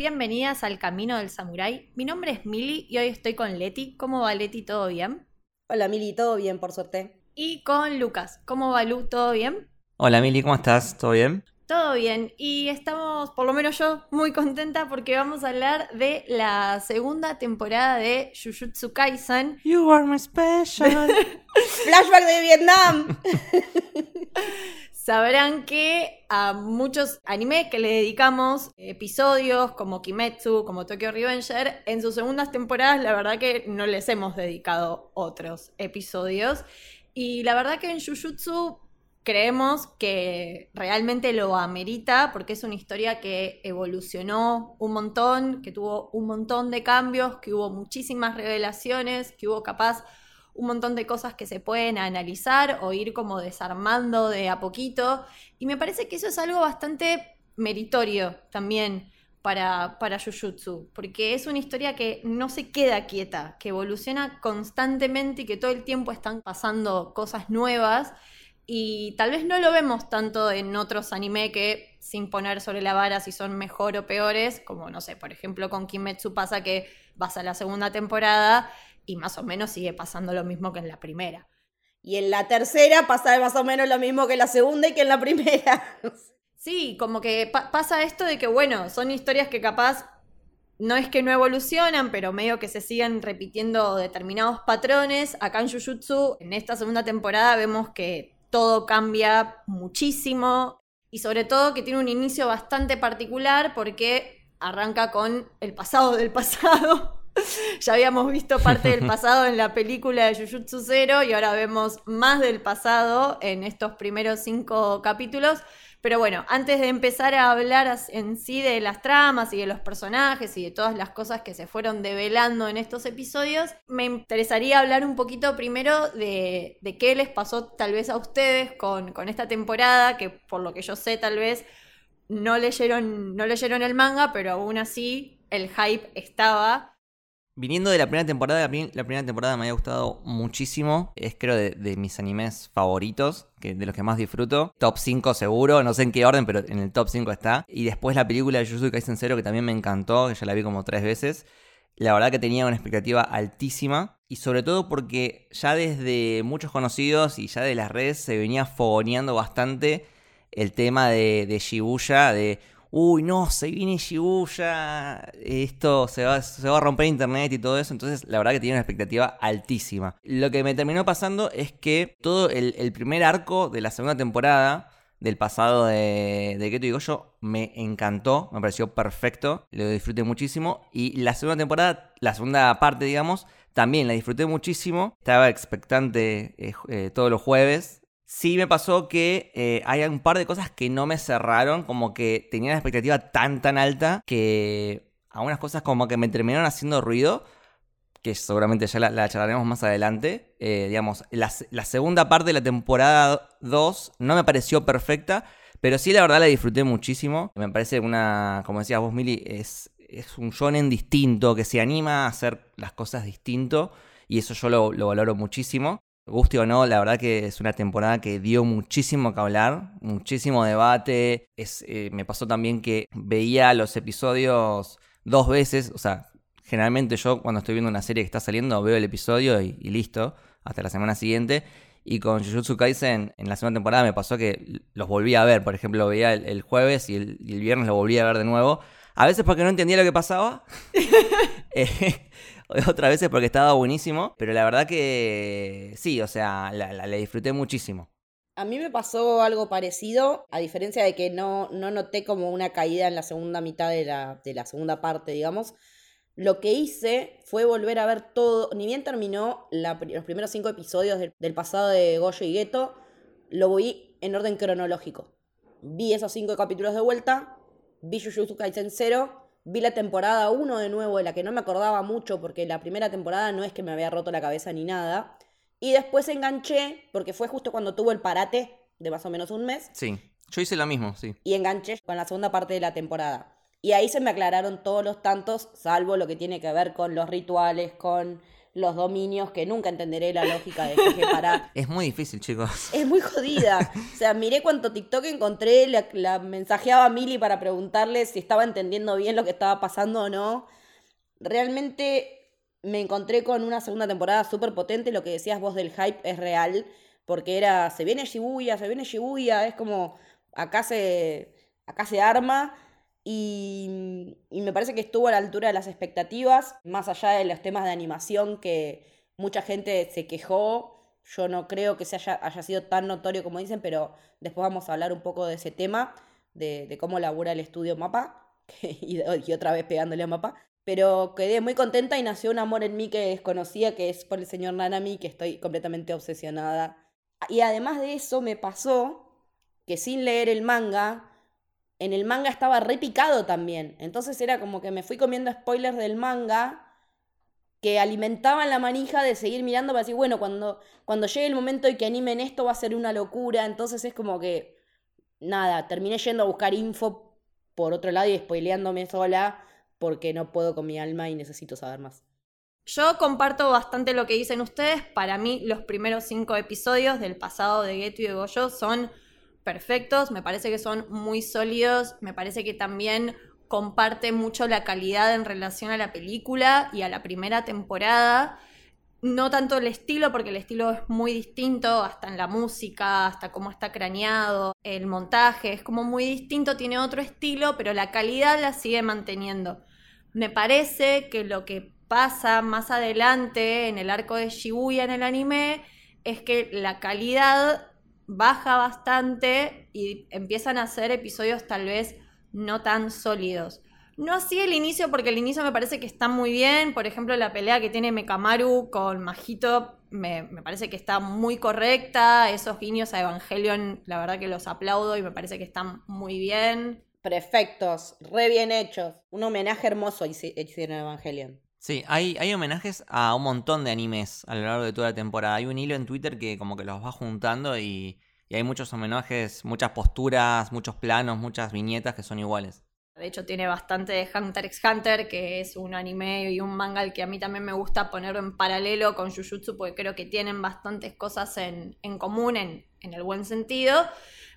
Bienvenidas al Camino del Samurái. Mi nombre es Mili y hoy estoy con Leti. ¿Cómo va Leti? ¿Todo bien? Hola Mili, todo bien por suerte. Y con Lucas. ¿Cómo va Lu? ¿Todo bien? Hola Mili, ¿cómo estás? ¿Todo bien? Todo bien. Y estamos, por lo menos yo, muy contenta porque vamos a hablar de la segunda temporada de Jujutsu Kaisen. You are my special. Flashback de Vietnam. Sabrán que a muchos animes que le dedicamos episodios como Kimetsu, como Tokyo Revenger, en sus segundas temporadas la verdad que no les hemos dedicado otros episodios. Y la verdad que en Jujutsu creemos que realmente lo amerita porque es una historia que evolucionó un montón, que tuvo un montón de cambios, que hubo muchísimas revelaciones, que hubo capaz un montón de cosas que se pueden analizar o ir como desarmando de a poquito. Y me parece que eso es algo bastante meritorio también para, para Jujutsu, porque es una historia que no se queda quieta, que evoluciona constantemente y que todo el tiempo están pasando cosas nuevas. Y tal vez no lo vemos tanto en otros anime que, sin poner sobre la vara si son mejor o peores, como no sé, por ejemplo con Kimetsu pasa que vas a la segunda temporada y más o menos sigue pasando lo mismo que en la primera. Y en la tercera pasa más o menos lo mismo que en la segunda y que en la primera. Sí, como que pa pasa esto de que, bueno, son historias que capaz no es que no evolucionan, pero medio que se siguen repitiendo determinados patrones. Acá en Jujutsu, en esta segunda temporada, vemos que todo cambia muchísimo y sobre todo que tiene un inicio bastante particular porque arranca con el pasado del pasado. ya habíamos visto parte del pasado en la película de Jujutsu Zero y ahora vemos más del pasado en estos primeros cinco capítulos. Pero bueno, antes de empezar a hablar en sí de las tramas y de los personajes y de todas las cosas que se fueron develando en estos episodios, me interesaría hablar un poquito primero de, qué les pasó tal vez a ustedes con, con, esta temporada, que por lo que yo sé tal vez no leyeron, no leyeron el manga, pero aún así el hype estaba. Viniendo de la primera temporada, la, primera temporada me había gustado muchísimo. Es creo de, mis animes favoritos, que, de los que más disfruto. Top 5 seguro, no sé en qué orden, pero en el top 5 está. Y después la película de Jujutsu Kaisen Zero, que también me encantó, que ya la vi como tres veces. La verdad que tenía una expectativa altísima. Y sobre todo porque ya desde muchos conocidos y ya de las redes se venía fogoneando bastante el tema de, de Shibuya, de uy, no, se viene Shibuya, esto se va, se va a romper internet y todo eso. Entonces, la verdad que tenía una expectativa altísima. Lo que me terminó pasando es que todo el, primer arco de la segunda temporada del pasado de, de Keto y Goyo me encantó, me pareció perfecto, lo disfruté muchísimo. Y la segunda temporada, la segunda parte, digamos, también la disfruté muchísimo. Estaba expectante eh, eh, todos los jueves Sí me pasó que eh, hay un par de cosas que no me cerraron, como que tenía la expectativa tan tan alta que algunas cosas como que me terminaron haciendo ruido, que seguramente ya la, charlaremos más adelante. Eh, digamos, la, segunda parte de la temporada 2 no me pareció perfecta, pero sí la verdad la disfruté muchísimo. Me parece una, como decías vos Mili, es, es un shonen distinto, que se anima a hacer las cosas distinto. Y eso yo lo, lo valoro muchísimo. Guste o no, la verdad que es una temporada que dio muchísimo que hablar, muchísimo debate. Es, eh, me pasó también que veía los episodios dos veces, o sea, generalmente yo cuando estoy viendo una serie que está saliendo veo el episodio y, listo, hasta la semana siguiente. Y con Jujutsu Kaisen en la segunda temporada me pasó que los volví a ver, por ejemplo, veía el, jueves y el, y el, viernes lo volví a ver de nuevo. A veces porque no entendía lo que pasaba. eh, otras veces porque estaba buenísimo, pero la verdad que sí, o sea, la, disfruté muchísimo. A mí me pasó algo parecido, a diferencia de que no, no noté como una caída en la segunda mitad de la, de la segunda parte, digamos. Lo que hice fue volver a ver todo, ni bien terminó los primeros cinco episodios del, pasado de Goyo y Gueto, lo vi en orden cronológico. vi esos cinco capítulos de vuelta, vi Jujutsu Kaisen 0, vi la temporada 1 de nuevo, de la que no me acordaba mucho porque la primera temporada no es que me había roto la cabeza ni nada. Y después enganché, porque fue justo cuando tuvo el parate de más o menos un mes, Sí, yo hice lo mismo, sí. y enganché con la segunda parte de la temporada. Y ahí se me aclararon todos los tantos, salvo lo que tiene que ver con los rituales, con los dominios, que nunca entenderé la lógica de que para. Es muy difícil, chicos. Es muy jodida. O sea, miré cuánto TikTok encontré, la, la mensajeaba a Mili para preguntarle si estaba entendiendo bien lo que estaba pasando o no. Realmente me encontré con una segunda temporada súper potente. Lo que decías vos del hype es real. Porque era, se viene Shibuya, se viene Shibuya. Es como, acá se, acá se arma. Y, me parece que estuvo a la altura de las expectativas. Más allá de los temas de animación que mucha gente se quejó. Yo no creo que se haya, sido tan notorio como dicen, pero después vamos a hablar un poco de ese tema, de, de cómo labura el estudio Mapa, y, y otra vez pegándole a Mapa. Pero quedé muy contenta y nació un amor en mí que desconocía, que es por el señor Nanami, que estoy completamente obsesionada. Y además de eso me pasó que sin leer el manga, en el manga estaba repicado también. Entonces era como que me fui comiendo spoilers del manga que alimentaban la manija de seguir mirando para decir, bueno, cuando, cuando llegue el momento y que animen esto va a ser una locura. Entonces es como que, nada, terminé yendo a buscar info por otro lado y spoileándome sola porque no puedo con mi alma y necesito saber más. Yo comparto bastante lo que dicen ustedes. Para mí, los primeros cinco episodios del pasado de Geto y de Goyo son perfectos. Me parece que son muy sólidos. Me parece que también comparte mucho la calidad en relación a la película y a la primera temporada. No tanto el estilo, porque el estilo es muy distinto, hasta en la música, hasta cómo está craneado, el montaje es como muy distinto, tiene otro estilo, pero la calidad la sigue manteniendo. Me parece que lo que pasa más adelante en el arco de Shibuya en el anime es que la calidad baja bastante y empiezan a ser episodios tal vez no tan sólidos. No así el inicio, porque el inicio me parece que está muy bien. Por ejemplo, la pelea que tiene Mekamaru con Majito me, me, parece que está muy correcta. Esos guiños a Evangelion, la verdad que los aplaudo y me parece que están muy bien. Perfectos, re bien hechos. Un homenaje hermoso hicieron a Evangelion. Sí, hay, hay homenajes a un montón de animes a lo largo de toda la temporada. Hay un hilo en Twitter que como que los va juntando y, y hay muchos homenajes, muchas posturas, muchos planos, muchas viñetas que son iguales. De hecho, tiene bastante de Hunter x Hunter, que es un anime y un manga al que a mí también me gusta poner en paralelo con Jujutsu, porque creo que tienen bastantes cosas en, en común, en, en el buen sentido.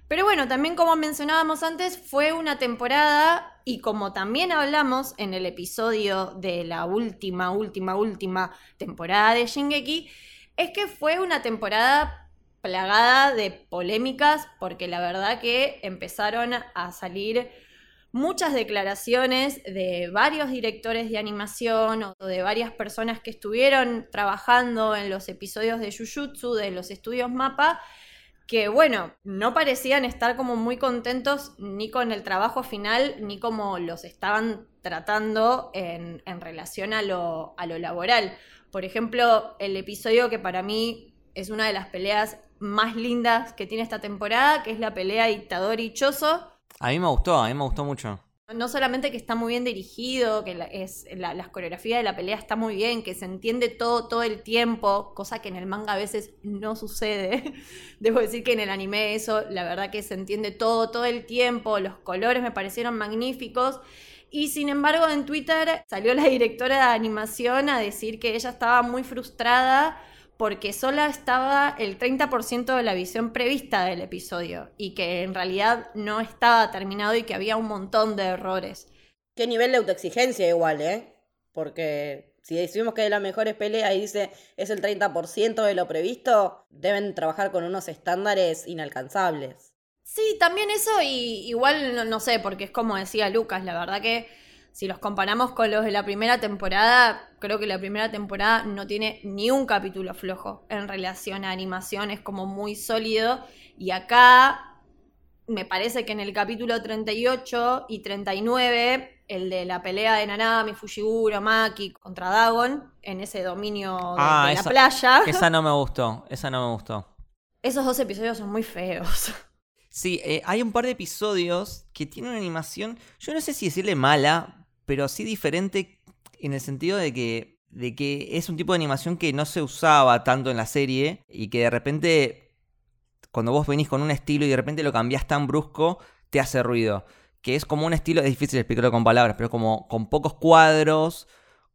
Pero bueno, también como mencionábamos antes, fue una temporada y como también hablamos en el episodio de la última, última, última temporada de Shingeki, es que fue una temporada plagada de polémicas porque la verdad que empezaron a salir muchas declaraciones de varios directores de animación o de varias personas que estuvieron trabajando en los episodios de Jujutsu de los estudios Mapa que bueno, no parecían estar como muy contentos ni con el trabajo final, ni como los estaban tratando en, en relación a lo, a lo laboral. Por ejemplo, el episodio que para mí es una de las peleas más lindas que tiene esta temporada, que es la pelea dictador y Choso. A mí me gustó, a mí me gustó mucho. No solamente que está muy bien dirigido, que la, es, la, la, coreografía de la pelea está muy bien, que se entiende todo, todo el tiempo, cosa que en el manga a veces no sucede. Debo decir que en el anime eso, la verdad que se entiende todo, todo el tiempo, los colores me parecieron magníficos. Y sin embargo en Twitter salió la directora de animación a decir que ella estaba muy frustrada porque solo estaba el 30% de la visión prevista del episodio y que en realidad no estaba terminado y que había un montón de errores. Qué nivel de autoexigencia igual, ¿eh? Porque si decimos que de las mejores peleas y dice es el 30% de lo previsto, deben trabajar con unos estándares inalcanzables. Sí, también eso y igual no, no sé, porque es como decía Lucas, la verdad que si los comparamos con los de la primera temporada, creo que la primera temporada no tiene ni un capítulo flojo en relación a animación, es como muy sólido. Y acá me parece que en el capítulo 38 y 39, el de la pelea de Nanami, Fushiguro, Maki contra Dagon, en ese dominio de, Ah, de esa- la playa, Esa no me gustó, esa no me gustó. esos dos episodios son muy feos. Sí, eh, hay un par de episodios que tienen una animación, yo no sé si decirle mala, pero sí diferente en el sentido de que, de que es un tipo de animación que no se usaba tanto en la serie y que de repente, cuando vos venís con un estilo y de repente lo cambiás tan brusco, te hace ruido. Que es como un estilo, es difícil explicarlo con palabras, pero como con pocos cuadros,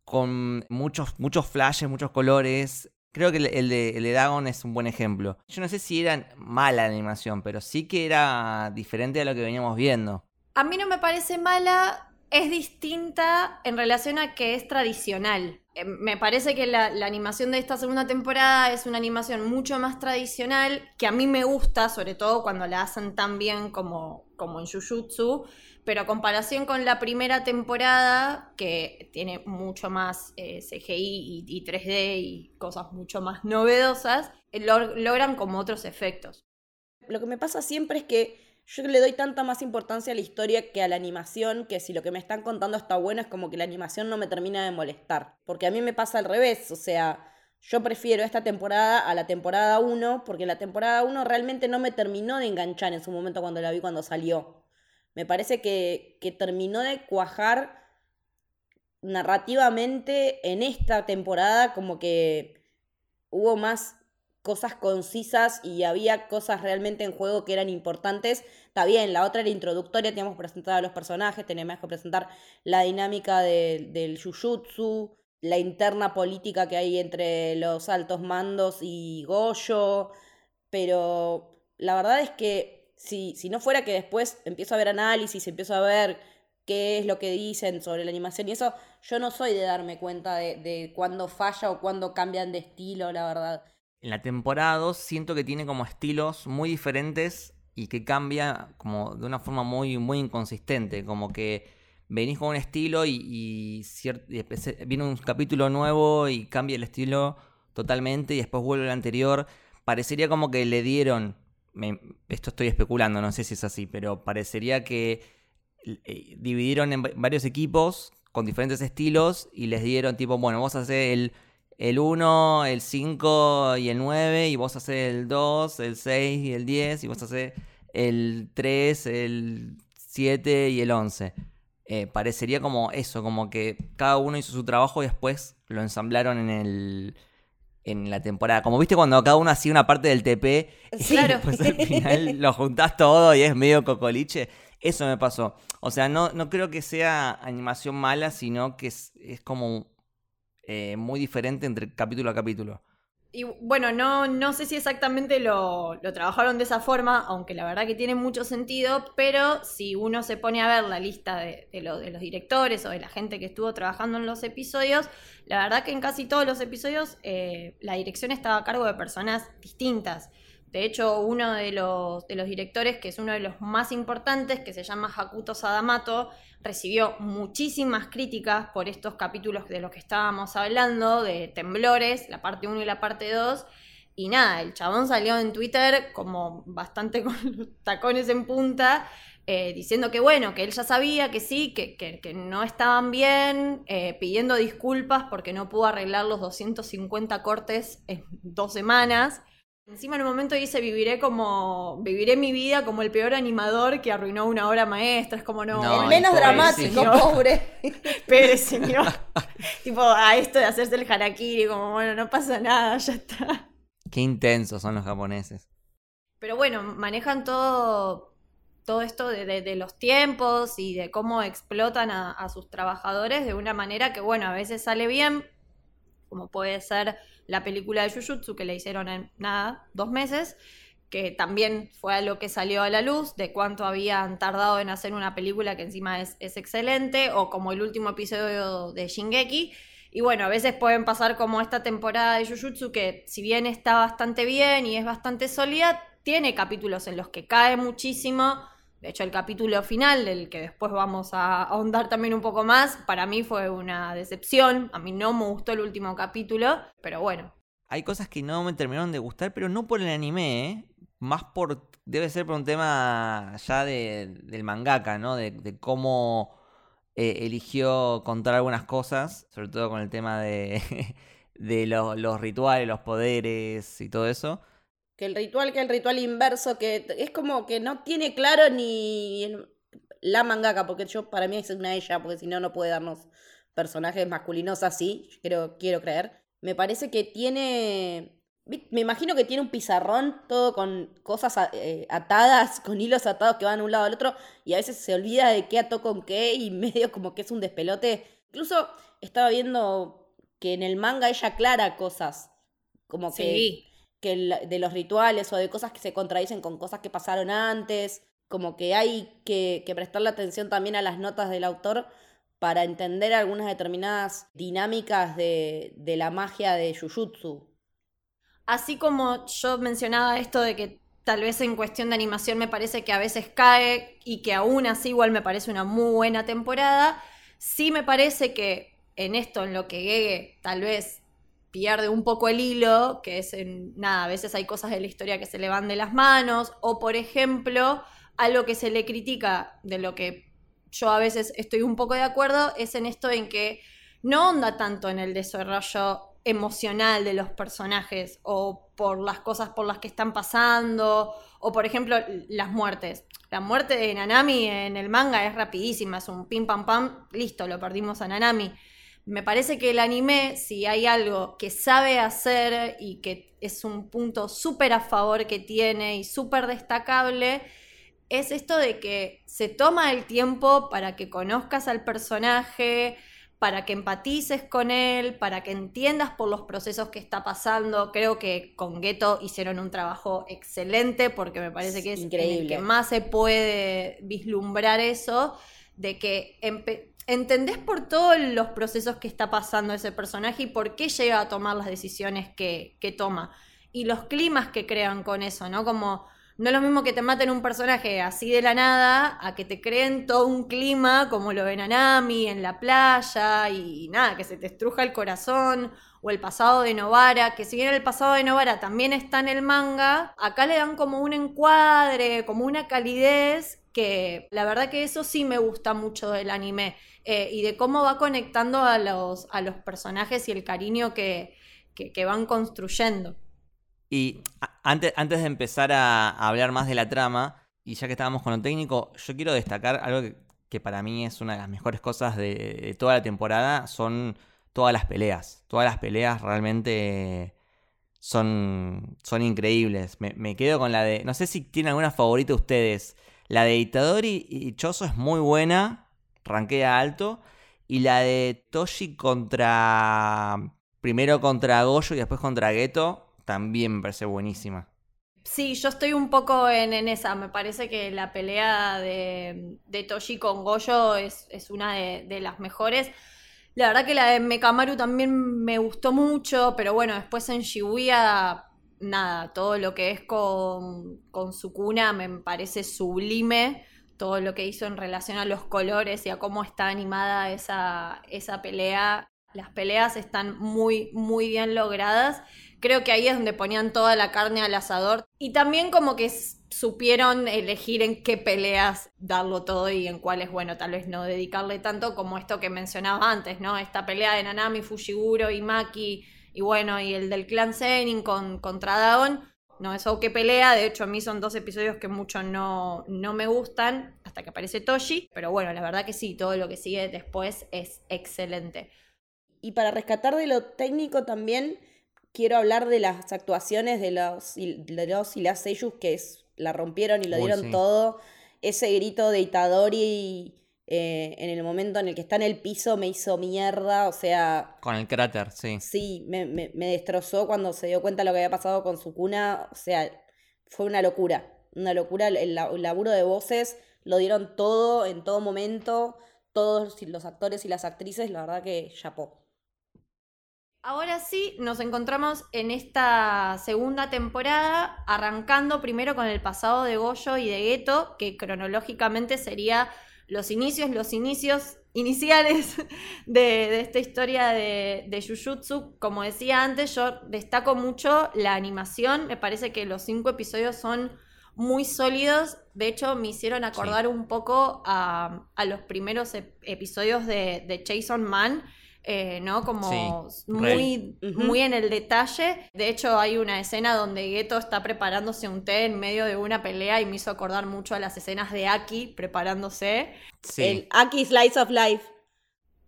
con muchos, muchos flashes, muchos colores. Creo que el, de, el de Dagon es un buen ejemplo. Yo no sé si era mala la animación, pero sí que era diferente a lo que veníamos viendo. A mí no me parece mala, es distinta en relación a que es tradicional. Eh, me parece que la, animación de esta segunda temporada es una animación mucho más tradicional, que a mí me gusta, sobre todo cuando la hacen tan bien como, como en Jujutsu, pero a comparación con la primera temporada, que tiene mucho más eh, CGI y, 3D y cosas mucho más novedosas, eh, logran como otros efectos. Lo que me pasa siempre es que yo le doy tanta más importancia a la historia que a la animación, que si lo que me están contando está bueno, es como que la animación no me termina de molestar. Porque a mí me pasa al revés, o sea, yo prefiero esta temporada a la temporada 1, porque la temporada 1 realmente no me terminó de enganchar en su momento cuando la vi cuando salió. Me parece que, que terminó de cuajar narrativamente en esta temporada, como que hubo más cosas concisas y había cosas realmente en juego que eran importantes. Está bien, la otra era introductoria, teníamos que presentar a los personajes, teníamos que presentar la dinámica del Jujutsu, la interna política que hay entre los altos mandos y Goyo, pero la verdad es que si, si no fuera que después empiezo a ver análisis, empiezo a ver qué es lo que dicen sobre la animación y eso, yo no soy de darme cuenta de, de cuándo falla o cuándo cambian de estilo, la verdad en la temporada 2 siento que tiene como estilos muy diferentes y que cambia como de una forma muy, muy inconsistente. Como que venís con un estilo y, viene un capítulo nuevo y cambia el estilo totalmente y después vuelve al anterior. Parecería como que le dieron, esto estoy especulando, no sé si es así, pero parecería que eh, dividieron en varios equipos con diferentes estilos y les dieron tipo, bueno, vos hacer el el 1, el 5 y el 9, y vos haces el 2, el 6 y el 10, y vos haces el 3, el 7 y el 11. Eh, parecería como eso, como que cada uno hizo su trabajo y después lo ensamblaron en el en la temporada. Como viste cuando cada uno hacía una parte del TP y después al final lo juntás todo y es medio cocoliche. Eso me pasó. O sea, no, no creo que sea animación mala, sino que es, es como eh, muy diferente entre capítulo a capítulo. Y bueno, no, no sé si exactamente lo, lo, trabajaron de esa forma, aunque la verdad que tiene mucho sentido, pero si uno se pone a ver la lista de, de, de los directores o de la gente que estuvo trabajando en los episodios, la verdad que en casi todos los episodios eh, la dirección estaba a cargo de personas distintas. De hecho, uno de los, directores, que es uno de los más importantes, que se llama Hakuto Sadamato, recibió muchísimas críticas por estos capítulos de los que estábamos hablando, de temblores, la parte 1 y la parte 2. Y nada, el chabón salió en Twitter como bastante con los tacones en punta, eh, diciendo que bueno, que él ya sabía que sí, que, que, no estaban bien, eh, pidiendo disculpas porque no pudo arreglar los 250 cortes en dos semanas. Encima en un momento dice, viviré como, viviré mi vida como el peor animador que arruinó una obra maestra. Es como no. el menos dramático, pobre. Pero señor. tipo, a esto de hacerse el harakiri, como bueno, no pasa nada, ya está. Qué intensos son los japoneses. Pero bueno, manejan todo, todo esto de, los tiempos y de cómo explotan a, a sus trabajadores de una manera que, bueno, a veces sale bien, como puede ser la película de Jujutsu que le hicieron en nada, dos meses, que también fue algo que salió a la luz, de cuánto habían tardado en hacer una película que encima es, excelente, o como el último episodio de Shingeki. Y bueno, a veces pueden pasar como esta temporada de Jujutsu, que si bien está bastante bien y es bastante sólida, tiene capítulos en los que cae muchísimo de hecho, el capítulo final, del que después vamos a ahondar también un poco más, para mí fue una decepción. A mí no me gustó el último capítulo, pero bueno. Hay cosas que no me terminaron de gustar, pero no por el anime, ¿eh? Más por. Debe ser por un tema ya del mangaka, ¿no? De, cómo eh, eligió contar algunas cosas, sobre todo con el tema de, de los rituales, los poderes y todo eso. Que el ritual, que el ritual inverso, que es como que no tiene claro ni la mangaka, porque yo para mí es una ella, porque si no, no puede darnos personajes masculinos así, quiero, quiero creer. Me parece que tiene me imagino que tiene un pizarrón todo con cosas eh, atadas, con hilos atados que van de un lado al otro y a veces se olvida de qué ató con qué y medio como que es un despelote. Incluso estaba viendo que en el manga ella aclara cosas, como que, que de los rituales o de cosas que se contradicen con cosas que pasaron antes, como que hay que, que prestarle atención también a las notas del autor para entender algunas determinadas dinámicas de, de la magia de Jujutsu. Así como yo mencionaba esto de que tal vez en cuestión de animación me parece que a veces cae y que aún así igual me parece una muy buena temporada, sí me parece que en esto, en lo que Gege tal vez pierde un poco el hilo, que es en, nada, a veces hay cosas de la historia que se le van de las manos, o por ejemplo, algo que se le critica de lo que yo a veces estoy un poco de acuerdo, es en esto en que no onda tanto en el desarrollo emocional de los personajes o por las cosas por las que están pasando o por ejemplo las muertes. La muerte de Nanami en el manga es rapidísima, es un pim pam pam, listo, lo perdimos a Nanami. Me parece que el anime, si hay algo que sabe hacer y que es un punto súper a favor que tiene y súper destacable, es esto de que se toma el tiempo para que conozcas al personaje, para que empatices con él, para que entiendas por los procesos que está pasando. Creo que con Ghetto hicieron un trabajo excelente porque me parece que es Increíble. el que más se puede vislumbrar eso, de que entendés por todos los procesos que está pasando ese personaje y por qué llega a tomar las decisiones que, que toma. Y los climas que crean con eso, ¿no? Como no es lo mismo que te maten un personaje así de la nada a que te creen todo un clima como lo ven Anami en la playa y nada, que se te estruja el corazón o el pasado de Novara, que si bien el pasado de Novara también está en el manga, acá le dan como un encuadre, como una calidez que la verdad que eso sí me gusta mucho del anime eh, y de cómo va conectando a los, a los personajes y el cariño que, que van construyendo. Y antes, antes de empezar a, hablar más de la trama, y ya que estábamos con lo técnico, yo quiero destacar algo que, para mí es una de las mejores cosas de, toda la temporada, son todas las peleas. Todas las peleas realmente son, son increíbles. Me, quedo con la de, no sé si tienen alguna favorita ustedes. La de Itadori y Choso es muy buena, ranquea alto. Y la de Toshi contra... Primero contra Goyo y después contra Geto también me parece buenísima. Sí, yo estoy un poco en, esa. Me parece que la pelea de, de Toshi con Goyo es, una de, las mejores. La verdad que la de Mekamaru también me gustó mucho, pero bueno, después en Shibuya, nada, todo lo que es con, con Sukuna me parece sublime. Todo lo que hizo en relación a los colores y a cómo está animada esa, esa pelea. Las peleas están muy, muy bien logradas creo que ahí es donde ponían toda la carne al asador. Y también como que supieron elegir en qué peleas darlo todo y en cuáles, bueno, tal vez no dedicarle tanto como esto que mencionaba antes, ¿no? Esta pelea de Nanami, Fushiguro y Maki y bueno, y el del clan Zenin con, contra Dagon. No es que pelea, de hecho a mí son dos episodios que mucho no, no me gustan hasta que aparece Toshi, pero bueno, la verdad que sí, todo lo que sigue después es excelente. Y para rescatar de lo técnico también, quiero hablar de las actuaciones de los, de los y las Seiyus que es, la rompieron y lo dieron todo. Ese grito de Itadori eh, en el momento en el que está en el piso me hizo mierda, o sea... Con el cráter, sí. Sí, me, me, destrozó cuando se dio cuenta de lo que había pasado con su cuna, o sea, fue una locura, una locura. El, laburo de voces lo dieron todo en todo momento, todos los actores y las actrices, la verdad que chapó. Ahora sí, nos encontramos en esta segunda temporada, arrancando primero con el pasado de Goyo y de Geto, que cronológicamente sería los inicios, los inicios iniciales de, esta historia de, de, Jujutsu. Como decía antes, yo destaco mucho la animación, me parece que los cinco episodios son muy sólidos, de hecho me hicieron acordar un poco a, los primeros episodios de, de Jason Man eh, ¿no? Como Sí, muy, muy en el detalle. De hecho, hay una escena donde Geto está preparándose un té en medio de una pelea y me hizo acordar mucho a las escenas de Aki preparándose. Sí. El Aki Slice of Life.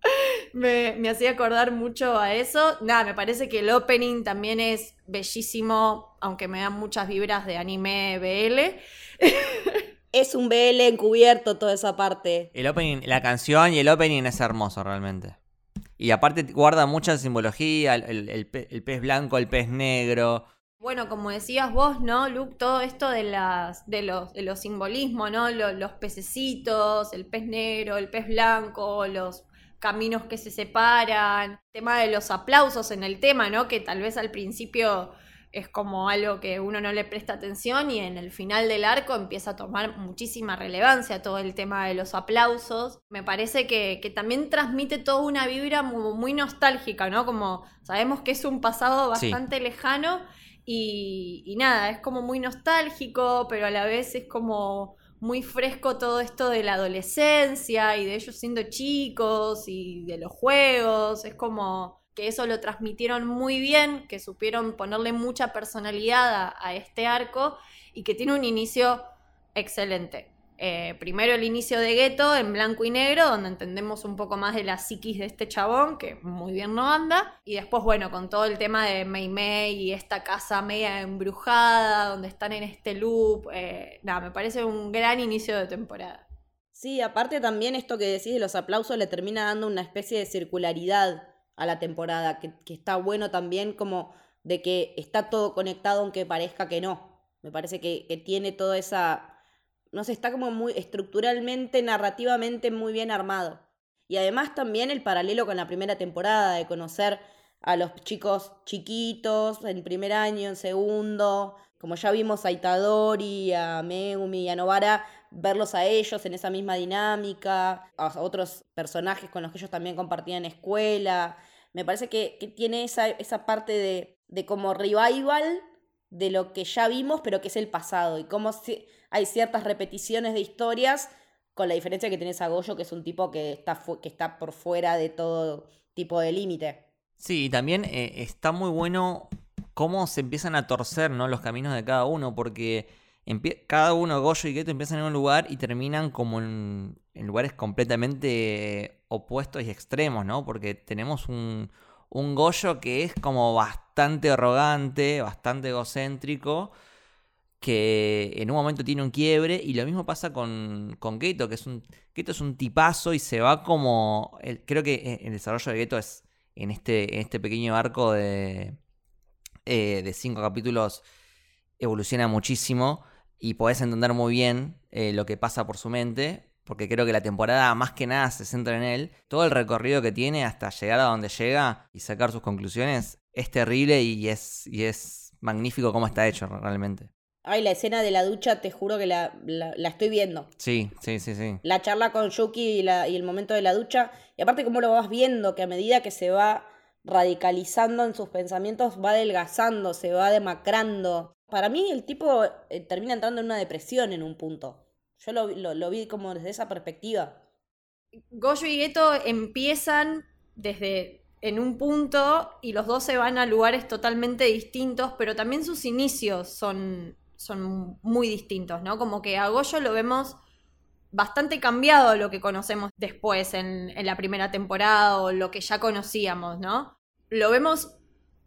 Me, me hacía acordar mucho a eso. Nada, me parece que el opening también es bellísimo, aunque me dan muchas vibras de anime BL. Es un BL encubierto toda esa parte. El opening, la canción y el opening es hermoso realmente. Y aparte guarda mucha simbología, el, el- el pe- el pez blanco, el pez negro. Bueno, como decías vos, ¿no, Luke? Todo esto de las, de los, de los simbolismos, ¿no? Lo- los pececitos, el pez negro, el pez blanco, los caminos que se separan, tema de los aplausos en el tema, ¿no? Que tal vez al principio es como algo que uno no le presta atención y en el final del arco empieza a tomar muchísima relevancia todo el tema de los aplausos. Me parece que, que también transmite toda una vibra mu- muy, nostálgica, ¿no? Como sabemos que es un pasado Sí. bastante lejano y, y nada, es como muy nostálgico, pero a la vez es como muy fresco todo esto de la adolescencia y de ellos siendo chicos y de los juegos. Es como que eso lo transmitieron muy bien, que supieron ponerle mucha personalidad a, este arco y que tiene un inicio excelente. Eh, primero el inicio de Gueto en blanco y negro, donde entendemos un poco más de la psiquis de este chabón, que muy bien no anda. Y después, bueno, con todo el tema de Mei y esta casa media embrujada, donde están en este loop. eh, nada, me parece un gran inicio de temporada. Sí, aparte también esto que decís de los aplausos le termina dando una especie de circularidad a la temporada, que, que está bueno también como de que está todo conectado aunque parezca que no. Me parece que, que tiene toda esa, no sé, está como muy estructuralmente, narrativamente muy bien armado. Y además también el paralelo con la primera temporada, de conocer a los chicos chiquitos en primer año, en segundo, como ya vimos a Itadori, a Megumi y a Novara, verlos a ellos en esa misma dinámica, a otros personajes con los que ellos también compartían escuela. Me parece que, que tiene esa, esa parte de, de como revival de lo que ya vimos, pero que es el pasado, y cómo si- hay ciertas repeticiones de historias, con la diferencia que tenés a Goyo, que es un tipo que está, que está por fuera de todo tipo de límite. Sí, y también eh, está muy bueno cómo se empiezan a torcer ¿no? los caminos de cada uno, porque cada uno, Goyo y Geto, empiezan en un lugar y terminan como en, en lugares completamente opuestos y extremos, ¿no? Porque tenemos un, un Goyo que es como bastante arrogante, bastante egocéntrico, que en un momento tiene un quiebre, y lo mismo pasa con, con Geto, que es un, Geto es un tipazo y se va como, el- creo que eh, el desarrollo de Geto es en este, en este pequeño arco de, eh, de cinco capítulos evoluciona muchísimo y podés entender muy bien eh, lo que pasa por su mente, porque creo que la temporada más que nada se centra en él. Todo el recorrido que tiene hasta llegar a donde llega y sacar sus conclusiones es terrible y es, y es magnífico cómo está hecho realmente. Ay, la escena de la ducha, te juro que la, la, la estoy viendo. Sí, sí, sí, sí. La charla con Yuki y, la- y el momento de la ducha. Y aparte cómo lo vas viendo, que a medida que se va radicalizando en sus pensamientos, va adelgazando, se va demacrando. Para mí el tipo eh, termina entrando en una depresión en un punto. Yo lo, lo, lo vi como desde esa perspectiva. Goyo y Geto empiezan desde en un punto y los dos se van a lugares totalmente distintos, pero también sus inicios son, son muy distintos, ¿no? Como que a Goyo lo vemos bastante cambiado a lo que conocemos después en, en la primera temporada o lo que ya conocíamos, ¿no? Lo vemos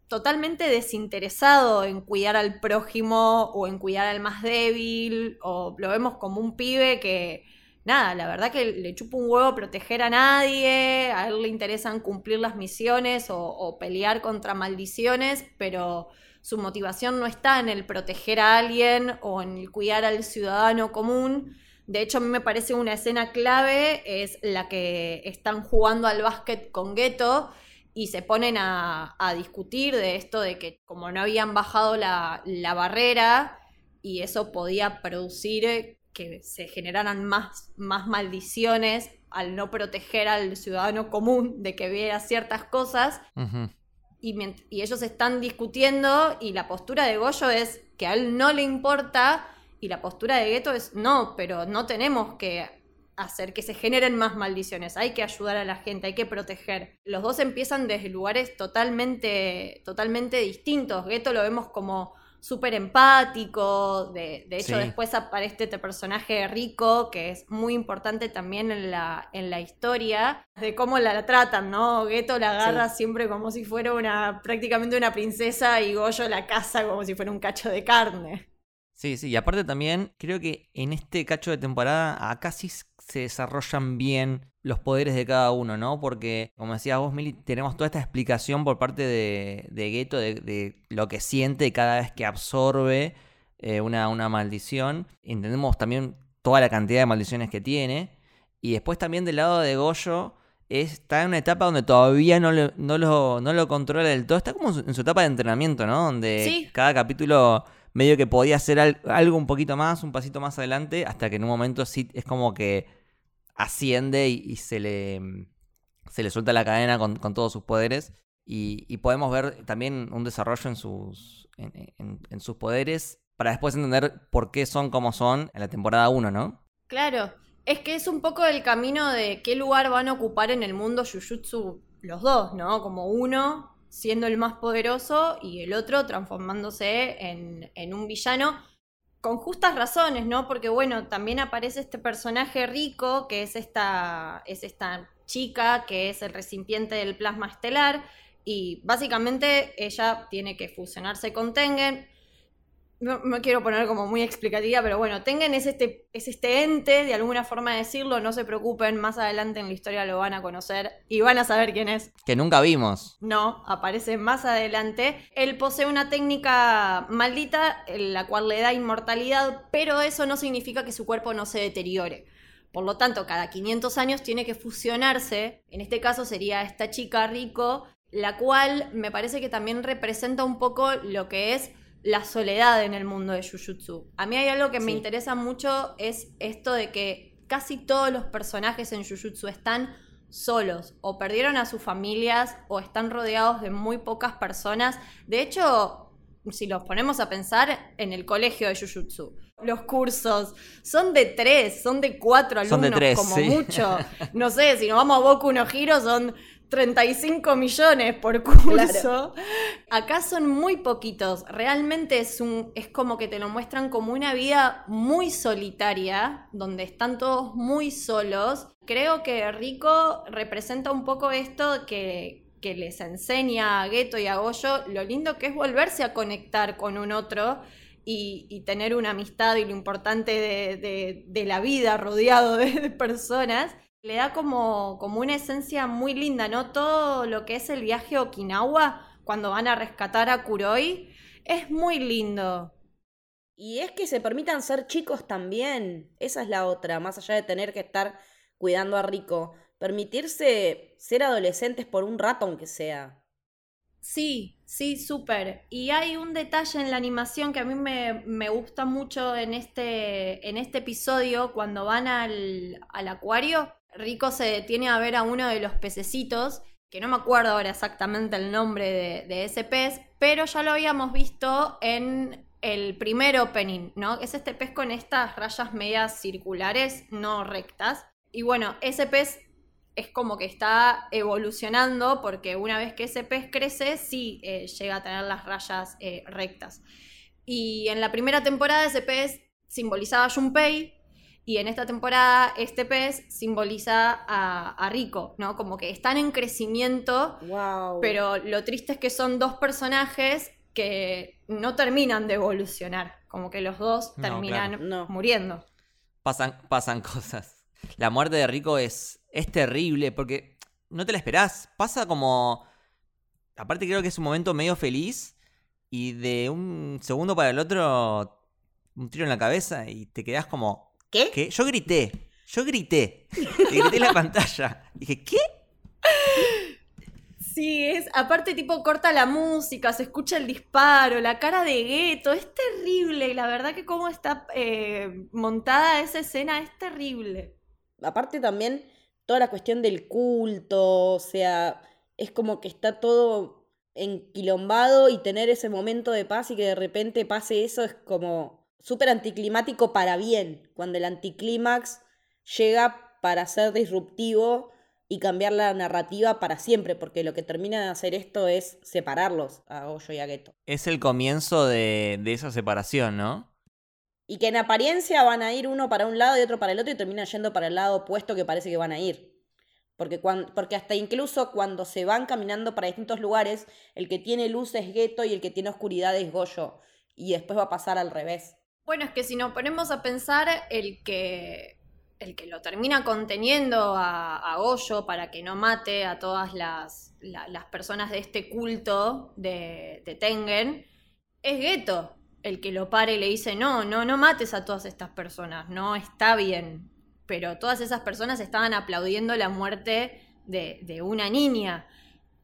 totalmente desinteresado en cuidar al prójimo o en cuidar al más débil, o lo vemos como un pibe que, nada, la verdad que le chupa un huevo proteger a nadie, a él le interesan cumplir las misiones o, pelear contra maldiciones, pero su motivación no está en el proteger a alguien o en el cuidar al ciudadano común. De hecho, a mí me parece una escena clave, es la que están jugando al básquet con Geto y se ponen a, a discutir de esto de que como no habían bajado la, la barrera y eso podía producir eh, que se generaran más, más maldiciones al no proteger al ciudadano común de que viera ciertas cosas. Y, y ellos están discutiendo y la postura de Goyo es que a él no le importa y la postura de Geto es no, pero no tenemos que hacer que se generen más maldiciones, hay que ayudar a la gente, hay que proteger. Los dos empiezan desde lugares totalmente, totalmente distintos. Geto lo vemos como súper empático, de, de hecho Sí. después aparece este personaje rico, que es muy importante también en la, en la historia, de cómo la, la tratan, ¿no? Geto la agarra siempre como si fuera una, prácticamente una princesa y Goyo la caza como si fuera un cacho de carne. Sí, sí, y aparte también creo que en este cacho de temporada acá sí s- se desarrollan bien los poderes de cada uno, ¿no? Porque, como decías vos, Mili, tenemos toda esta explicación por parte de, de Geto de, de lo que siente cada vez que absorbe eh, una, una maldición. Entendemos también toda la cantidad de maldiciones que tiene. Y después también del lado de Goyo está en una etapa donde todavía no lo, no lo, no lo controla del todo. Está como en su, en su etapa de entrenamiento, ¿no? Donde Sí. cada capítulo medio que podía hacer al- algo un poquito más, un pasito más adelante, hasta que en un momento sí es como que asciende y, se le se le suelta la cadena con, todos sus poderes. Y, podemos ver también un desarrollo en sus, en, en- en sus poderes para después entender por qué son como son en la temporada 1, ¿no? Claro, es que es un poco el camino de qué lugar van a ocupar en el mundo Jujutsu los dos, ¿no? Como uno siendo el más poderoso y el otro transformándose en, en un villano con justas razones, ¿no? Porque bueno, también aparece este personaje rico que es esta, es esta chica que es el recipiente del plasma estelar y básicamente ella tiene que fusionarse con Tengen. No, no quiero poner como muy explicativa, pero bueno, Tengen es este, es este ente, de alguna forma de decirlo, no se preocupen, más adelante en la historia lo van a conocer y van a saber quién es. Que nunca vimos. No, aparece más adelante. Él posee una técnica maldita, la cual le da inmortalidad, pero eso no significa que su cuerpo no se deteriore. Por lo tanto, cada 500 años tiene que fusionarse. En este caso sería esta chica rico, la cual me parece que también representa un poco lo que es la soledad en el mundo de Jujutsu. A mí hay algo que me interesa mucho, es esto de que casi todos los personajes en Jujutsu están solos, o perdieron a sus familias, o están rodeados de muy pocas personas. De hecho, si los ponemos a pensar en el colegio de Jujutsu, los cursos son de tres, son de cuatro alumnos Son de tres, como sí. mucho. No sé, si nos vamos a Boku no Hiro son 35 millones por curso. Acá son muy poquitos. Realmente es un es como que te lo muestran como una vida muy solitaria, donde están todos muy solos. Creo que Rico representa un poco esto que, que les enseña a Geto y a Goyo lo lindo que es volverse a conectar con un otro y, y tener una amistad y lo importante de, de- de la vida rodeado de, de personas. Le da como, como una esencia muy linda, ¿no? Todo lo que es el viaje a Okinawa, cuando van a rescatar a Kuroi, es muy lindo. Y es que se permitan ser chicos también. Esa es la otra, más allá de tener que estar cuidando a Rico. Permitirse ser adolescentes por un rato, aunque sea. Sí, sí, súper. Y hay un detalle en la animación que a mí me, me gusta mucho en este, en este episodio, cuando van al, al acuario, Rico se detiene a ver a uno de los pececitos, que no me acuerdo ahora exactamente el nombre de, ese pez, pero ya lo habíamos visto en el primer opening, ¿no? Es este pez con estas rayas medias circulares, no rectas. Y bueno, ese pez es como que está evolucionando porque una vez que ese pez crece, sí eh, llega a tener las rayas eh, rectas. Y en la primera temporada ese pez simbolizaba a Junpei y en esta temporada este pez simboliza a, a Rico, ¿no? Como que están en crecimiento, Wow. pero lo triste es que son dos personajes que no terminan de evolucionar, como que los dos No, terminan claro, muriendo. Pasan, pasan cosas. La muerte de Rico es, es terrible porque no te la esperás. Pasa como... Aparte creo que es un momento medio feliz y de un segundo para el otro un tiro en la cabeza y te quedás como... ¿Qué? ¿Qué? Yo grité. Yo grité. Y grité en la pantalla. Dije, ¿qué? Sí, es, aparte tipo corta la música, se escucha el disparo, la cara de Gueto, es terrible, y la verdad que cómo está eh, montada esa escena es terrible. Aparte también toda la cuestión del culto, o sea, es como que está todo enquilombado y tener ese momento de paz y que de repente pase eso es como súper anticlimático para bien, cuando el anticlímax llega para ser disruptivo y cambiar la narrativa para siempre, porque lo que termina de hacer esto es separarlos a Goyo y a Geto. Es el comienzo de, de esa separación, ¿no? Y que en apariencia van a ir uno para un lado y otro para el otro y terminan yendo para el lado opuesto que parece que van a ir. Porque, porque hasta incluso cuando se van caminando para distintos lugares, el que tiene luz es Geto y el que tiene oscuridad es Goyo. Y después va a pasar al revés. Bueno, es que si nos ponemos a pensar, el que, el que lo termina conteniendo a, a Goyo para que no mate a todas las, las personas de este culto de, Tengen, es Geto el que lo pare y le dice, no, no, no mates a todas estas personas, no está bien. Pero todas esas personas estaban aplaudiendo la muerte de, de una niña.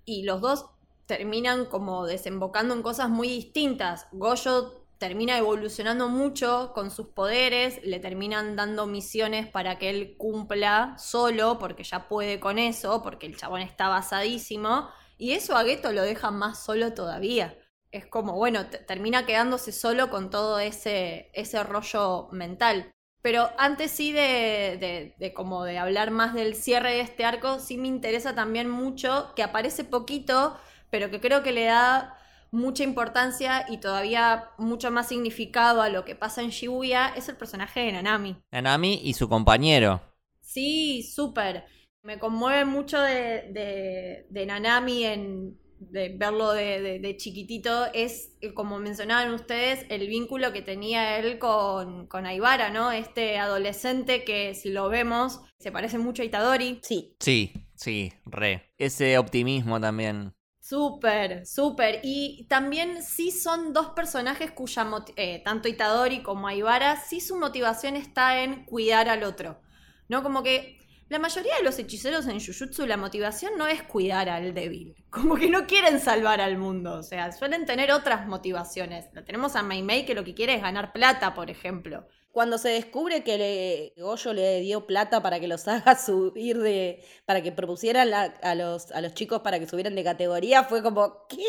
Y los dos terminan como desembocando en cosas muy distintas. Goyo termina evolucionando mucho con sus poderes, le terminan dando misiones para que él cumpla solo, porque ya puede con eso, porque el chabón está basadísimo, y eso a Geto lo deja más solo todavía es como, bueno, termina quedándose solo con todo ese, ese rollo mental. Pero antes sí de, de, como de hablar más del cierre de este arco, sí me interesa también mucho, que aparece poquito, pero que creo que le da mucha importancia y todavía mucho más significado a lo que pasa en Shibuya, es el personaje de Nanami. Nanami y su compañero. Sí, súper. Me conmueve mucho de, de Nanami en, de verlo de, chiquitito, es, como mencionaban ustedes, el vínculo que tenía él con, con Aibara, ¿no? Este adolescente que si lo vemos se parece mucho a Itadori. Sí. Sí, sí, re. Ese optimismo también. Súper, súper. Y también sí son dos personajes cuya, eh, tanto Itadori como Aibara, sí su motivación está en cuidar al otro. ¿No? Como que la mayoría de los hechiceros en Jujutsu la motivación no es cuidar al débil. Como que no quieren salvar al mundo. O sea, suelen tener otras motivaciones. Tenemos a Mei que lo que quiere es ganar plata, por ejemplo. Cuando se descubre que le, Goyo le dio plata para que los haga subir de. para que propusieran a, los, a los chicos para que subieran de categoría, fue como, ¿qué?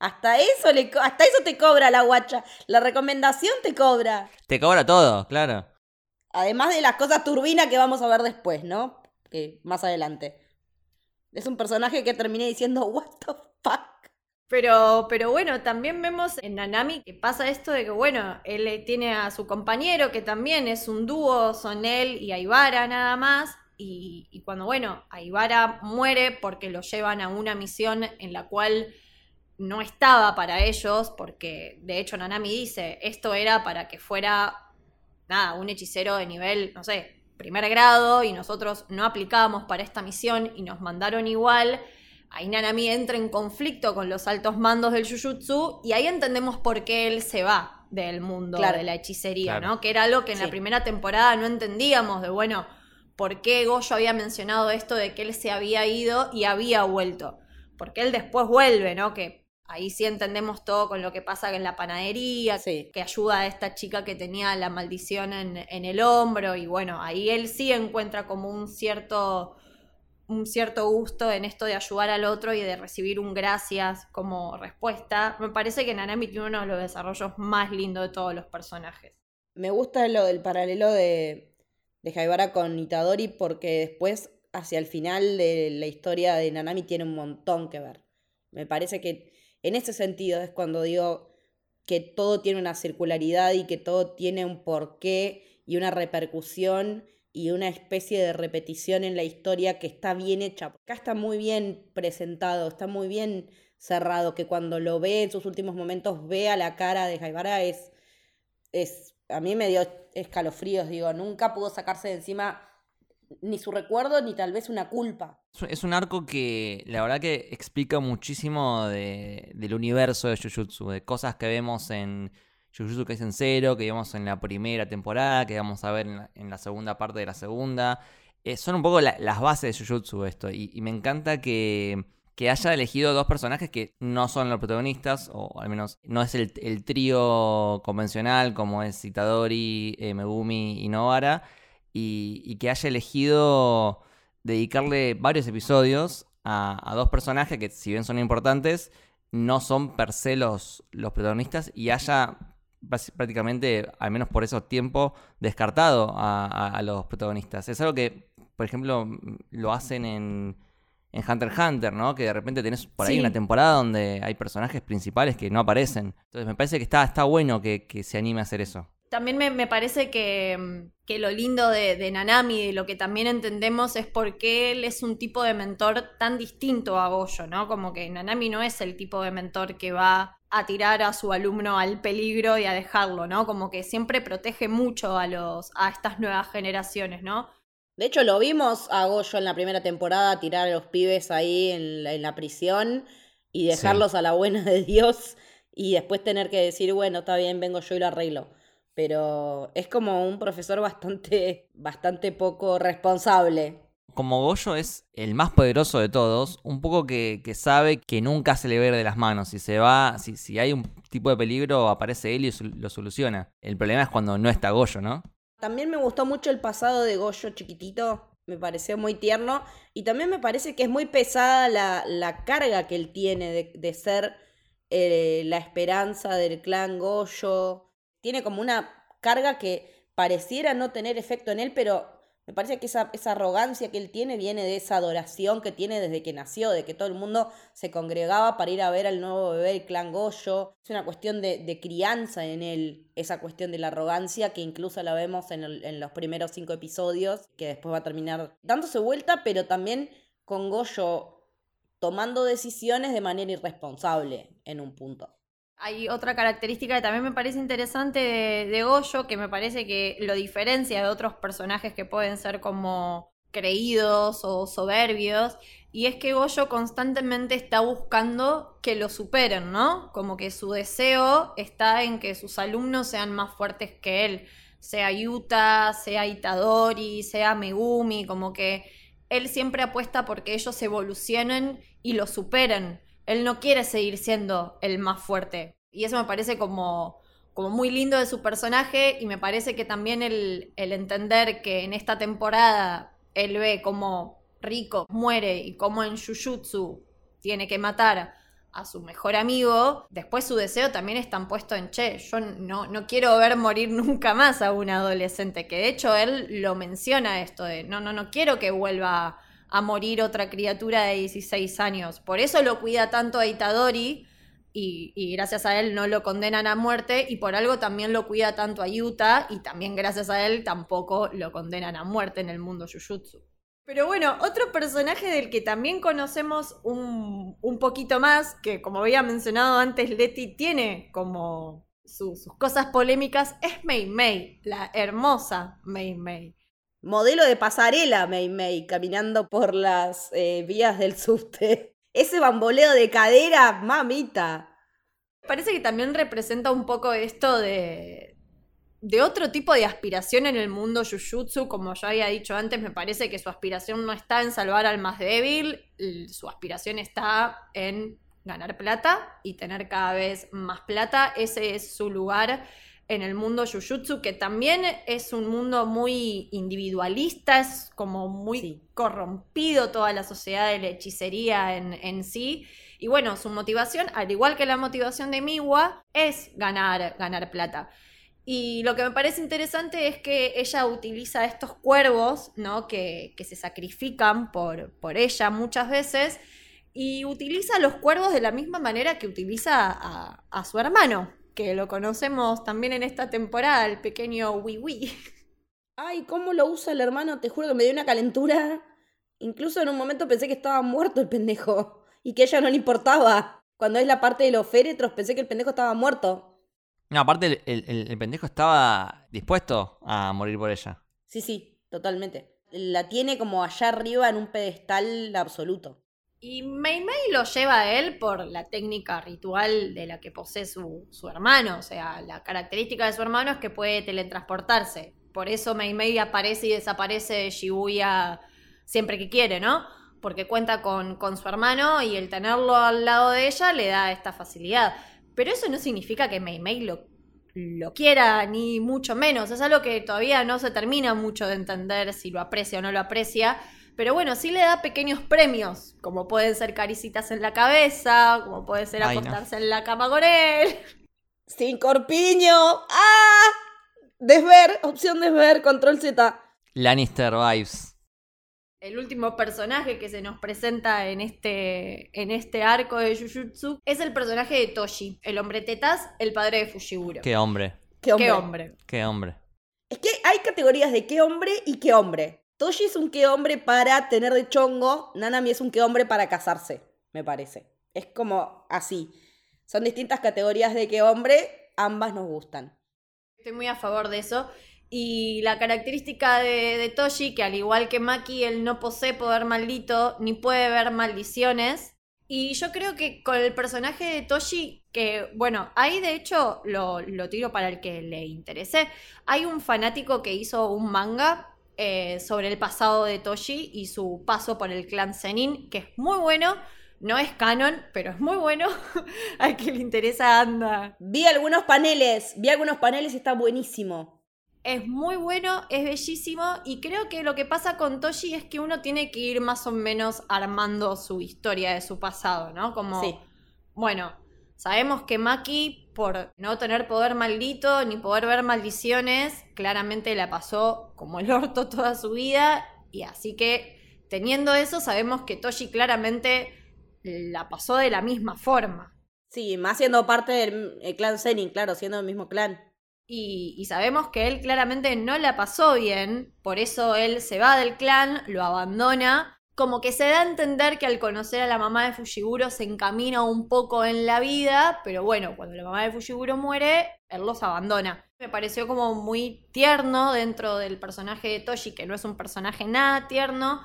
Hasta eso, le, hasta eso te cobra la guacha. La recomendación te cobra. Te cobra todo, claro. Además de las cosas turbinas que vamos a ver después, ¿no? Que más adelante. Es un personaje que terminé diciendo, what the fuck. Pero, pero bueno, también vemos en Nanami que pasa esto de que, bueno, él tiene a su compañero que también es un dúo, son él y Aibara nada más. Y, y cuando, bueno, Aibara muere porque lo llevan a una misión en la cual no estaba para ellos, porque de hecho Nanami dice, esto era para que fuera nada, un hechicero de nivel, no sé, primer grado y nosotros no aplicábamos para esta misión y nos mandaron igual, ahí Nanami entra en conflicto con los altos mandos del Jujutsu y ahí entendemos por qué él se va del mundo de la hechicería, ¿no? Que era algo que en la primera temporada no entendíamos de, bueno, por qué Goyo había mencionado esto de que él se había ido y había vuelto. Porque él después vuelve, ¿no? Que Ahí sí entendemos todo con lo que pasa en la panadería, que ayuda a esta chica que tenía la maldición en, el hombro y bueno, ahí él sí encuentra como un cierto, un cierto gusto en esto de ayudar al otro y de recibir un gracias como respuesta. Me parece que Nanami tiene uno de los desarrollos más lindos de todos los personajes. Me gusta lo del paralelo de, de con Itadori porque después, hacia el final de la historia de Nanami, tiene un montón que ver. Me parece que en ese sentido es cuando digo que todo tiene una circularidad y que todo tiene un porqué y una repercusión y una especie de repetición en la historia que está bien hecha. Acá está muy bien presentado, está muy bien cerrado, que cuando lo ve en sus últimos momentos vea la cara de Jaibara es, es, a mí me dio escalofríos, digo, nunca pudo sacarse de encima ni su recuerdo ni tal vez una culpa. Es un arco que la verdad que explica muchísimo del universo de Jujutsu, de cosas que vemos en Jujutsu en cero, que vemos en la primera temporada, que vamos a ver en la, segunda parte de la segunda. Eh, son un poco las bases de Jujutsu esto, y, me encanta que, haya elegido dos personajes que no son los protagonistas, o al menos no es el, trío convencional como es Itadori, eh, Megumi y Novara, y, que haya elegido dedicarle varios episodios a, dos personajes que, si bien son importantes, no son per se los, protagonistas y haya prácticamente, al menos por esos tiempos, descartado a, los protagonistas. Es algo que, por ejemplo, lo hacen en, en Hunter x Hunter, ¿no? Que de repente tenés por ahí una temporada donde hay personajes principales que no aparecen. Entonces me parece que está, está bueno que, se anime a hacer eso. También me, parece que, lo lindo de, de, Nanami, de lo que también entendemos, es por qué él es un tipo de mentor tan distinto a Goyo, ¿no? Como que Nanami no es el tipo de mentor que va a tirar a su alumno al peligro y a dejarlo, ¿no? Como que siempre protege mucho a los a estas nuevas generaciones, ¿no? De hecho, lo vimos a Goyo en la primera temporada tirar a los pibes ahí en la, prisión y dejarlos a la buena de Dios y después tener que decir, bueno, está bien, vengo yo y lo arreglo. Pero es como un profesor bastante, bastante poco responsable como Goyo es el más poderoso de todos, un poco que, sabe que nunca se le ir de las manos. Si se va, si, si hay un tipo de peligro, aparece él y lo soluciona. El problema es cuando no está Goyo, ¿no? También me gustó mucho el pasado de Goyo chiquitito. Me pareció muy tierno. Y también me parece que es muy pesada la, carga que él tiene de, ser eh, la esperanza del clan Goyo. Tiene como una carga que pareciera no tener efecto en él, pero me parece que esa, esa, arrogancia que él tiene viene de esa adoración que tiene desde que nació, de que todo el mundo se congregaba para ir a ver al nuevo bebé, el clan Goyo. Es una cuestión de, crianza en él, esa cuestión de la arrogancia que incluso la vemos en, en, los primeros cinco episodios, que después va a terminar dándose vuelta, pero también con Goyo tomando decisiones de manera irresponsable en un punto. Hay otra característica que también me parece interesante de, Goyo, que me parece que lo diferencia de otros personajes que pueden ser como creídos o soberbios, y es que Goyo constantemente está buscando que lo superen, ¿no? Como que su deseo está en que sus alumnos sean más fuertes que él, sea Yuta, sea Itadori, sea Megumi, como que él siempre apuesta porque ellos evolucionen y lo superen él no quiere seguir siendo el más fuerte. Y eso me parece como, como muy lindo de su personaje y me parece que también el, el entender que en esta temporada él ve como Rico muere y como en Jujutsu tiene que matar a su mejor amigo, después su deseo también está puesto en, che, yo no, no quiero ver morir nunca más a un adolescente, que de hecho él lo menciona esto de, no, no, no quiero que vuelva a morir otra criatura de 16 años. Por eso lo cuida tanto a Itadori y, gracias a él no lo condenan a muerte y por algo también lo cuida tanto a Yuta y también gracias a él tampoco lo condenan a muerte en el mundo Jujutsu. Pero bueno, otro personaje del que también conocemos un, un poquito más, que como había mencionado antes, Leti tiene como sus cosas polémicas, es Mei Mei, la hermosa Mei Mei modelo de pasarela, Mei Mei, caminando por las eh, vías del subte. Ese bamboleo de cadera, mamita. Parece que también representa un poco esto de, de otro tipo de aspiración en el mundo Jujutsu. Como ya había dicho antes, me parece que su aspiración no está en salvar al más débil, su aspiración está en ganar plata y tener cada vez más plata. Ese es su lugar en el mundo Jujutsu, que también es un mundo muy individualista, es como muy corrompido toda la sociedad de la hechicería en, sí. Y bueno, su motivación, al igual que la motivación de Miwa, es ganar, ganar plata. Y lo que me parece interesante es que ella utiliza estos cuervos, ¿no? Que, se sacrifican por, por ella muchas veces. Y utiliza los cuervos de la misma manera que utiliza a, a su hermano, que lo conocemos también en esta temporada, el pequeño Wii Ay, ¿cómo lo usa el hermano? Te juro que me dio una calentura. Incluso en un momento pensé que estaba muerto el pendejo y que a ella no le importaba. Cuando es la parte de los féretros pensé que el pendejo estaba muerto. No, aparte el, el pendejo estaba dispuesto a morir por ella. Sí, sí, totalmente. La tiene como allá arriba en un pedestal absoluto. Y Mei Mei lo lleva a él por la técnica ritual de la que posee su, hermano. O sea, la característica de su hermano es que puede teletransportarse. Por eso Mei Mei aparece y desaparece de Shibuya siempre que quiere, ¿no? Porque cuenta con, con su hermano y el tenerlo al lado de ella le da esta facilidad. Pero eso no significa que Mei Mei lo, lo quiera, ni mucho menos. Es algo que todavía no se termina mucho de entender si lo aprecia o no lo aprecia pero bueno, sí le da pequeños premios, como pueden ser caricitas en la cabeza, como puede ser acostarse en la cama con él. Sin corpiño. ¡Ah! Desver, opción desver, control Z. Lannister vibes. El último personaje que se nos presenta en este, en este arco de Jujutsu es el personaje de Toshi, el hombre tetas, el padre de Fushiguro. Qué hombre. ¿Qué hombre? ¿Qué hombre? Qué hombre. Es que hay categorías de qué hombre y qué hombre. Toshi es un qué hombre para tener de chongo, Nanami es un qué hombre para casarse, me parece. Es como así. Son distintas categorías de qué hombre, ambas nos gustan. Estoy muy a favor de eso. Y la característica de, de Toshi, que al igual que Maki, él no posee poder maldito ni puede ver maldiciones. Y yo creo que con el personaje de Toshi, que bueno, ahí de hecho lo, lo tiro para el que le interese. Hay un fanático que hizo un manga eh, sobre el pasado de Toshi y su paso por el clan Zenin, que es muy bueno. No es canon, pero es muy bueno. Al que le interesa anda. Vi algunos paneles, vi algunos paneles y está buenísimo. Es muy bueno, es bellísimo y creo que lo que pasa con Toshi es que uno tiene que ir más o menos armando su historia de su pasado, ¿no? Como, Sí. bueno, sabemos que Maki, por no tener poder maldito ni poder ver maldiciones, claramente la pasó como el orto toda su vida y así que teniendo eso sabemos que Toshi claramente la pasó de la misma forma. Sí, más siendo parte del el clan Zenin, claro, siendo el mismo clan. Y, y sabemos que él claramente no la pasó bien, por eso él se va del clan, lo abandona. Como que se da a entender que al conocer a la mamá de Fushiguro se encamina un poco en la vida, pero bueno, cuando la mamá de Fushiguro muere, él los abandona. Me pareció como muy tierno dentro del personaje de Toshi, que no es un personaje nada tierno.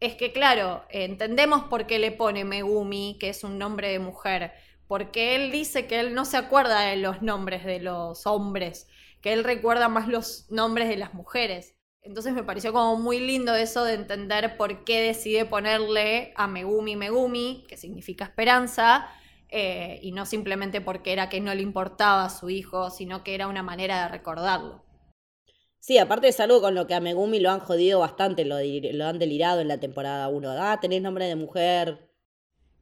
Es que claro, entendemos por qué le pone Megumi, que es un nombre de mujer porque él dice que él no se acuerda de los nombres de los hombres, que él recuerda más los nombres de las mujeres. Entonces me pareció como muy lindo eso de entender por qué decide ponerle a Megumi Megumi, que significa esperanza, eh, y no simplemente porque era que no le importaba a su hijo, sino que era una manera de recordarlo. Sí, aparte es algo con lo que a Megumi lo han jodido bastante, lo, han delirado en la temporada 1. Ah, tenés nombre de mujer.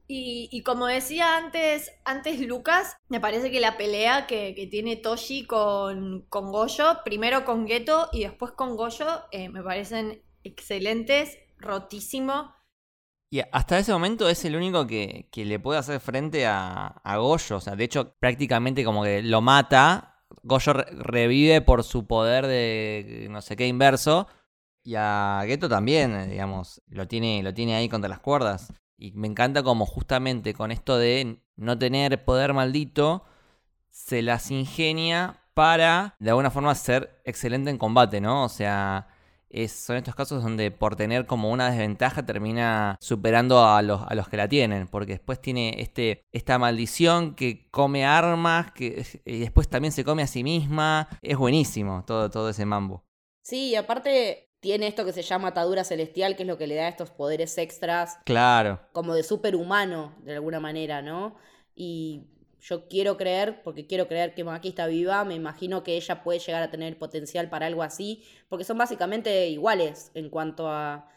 Y, como decía antes, antes Lucas, me parece que la pelea que, que tiene Toshi con, con Goyo, primero con Geto y después con Goyo, eh, me parecen excelentes, rotísimo. Y hasta ese momento es el único que, que le puede hacer frente a, a Goyo. O sea, de hecho, prácticamente como que lo mata. Goyo re- revive por su poder de no sé qué inverso. Y a Geto también, eh, digamos, lo tiene, lo tiene ahí contra las cuerdas. Y me encanta como justamente con esto de no tener poder maldito, se las ingenia para de alguna forma ser excelente en combate, ¿no? O sea, son estos casos donde por tener como una desventaja termina superando a los, a los que la tienen, porque después tiene este, esta maldición que come armas, que y después también se come a sí misma. Es buenísimo todo, todo ese mambo. Sí, y aparte tiene esto que se llama atadura celestial, que es lo que le da estos poderes extras, Claro. como de superhumano, de alguna manera, ¿no? Y yo quiero creer, porque quiero creer que Maki está viva, me imagino que ella puede llegar a tener potencial para algo así, porque son básicamente iguales en cuanto a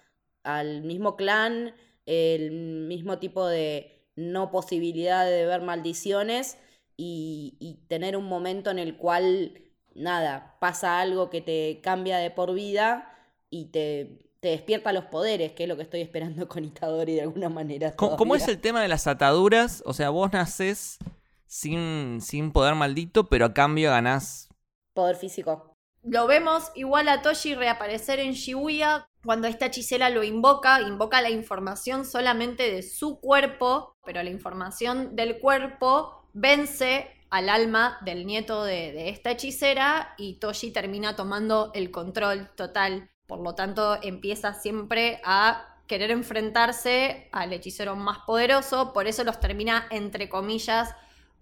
al mismo clan, el mismo tipo de no posibilidad de ver maldiciones y, y tener un momento en el cual, nada, pasa algo que te cambia de por vida y te, te despierta los poderes, que es lo que estoy esperando con Itadori de alguna manera. ¿Cómo, cómo es el tema de las ataduras? O sea, vos nacés sin, sin poder maldito, pero a cambio ganás. Poder físico. Lo vemos igual a Toshi reaparecer en Shibuya cuando esta hechicera lo invoca, invoca la información solamente de su cuerpo, pero la información del cuerpo vence al alma del nieto de, de esta hechicera y Toshi termina tomando el control total. Por lo tanto, empieza siempre a querer enfrentarse al hechicero más poderoso, por eso los termina, entre comillas,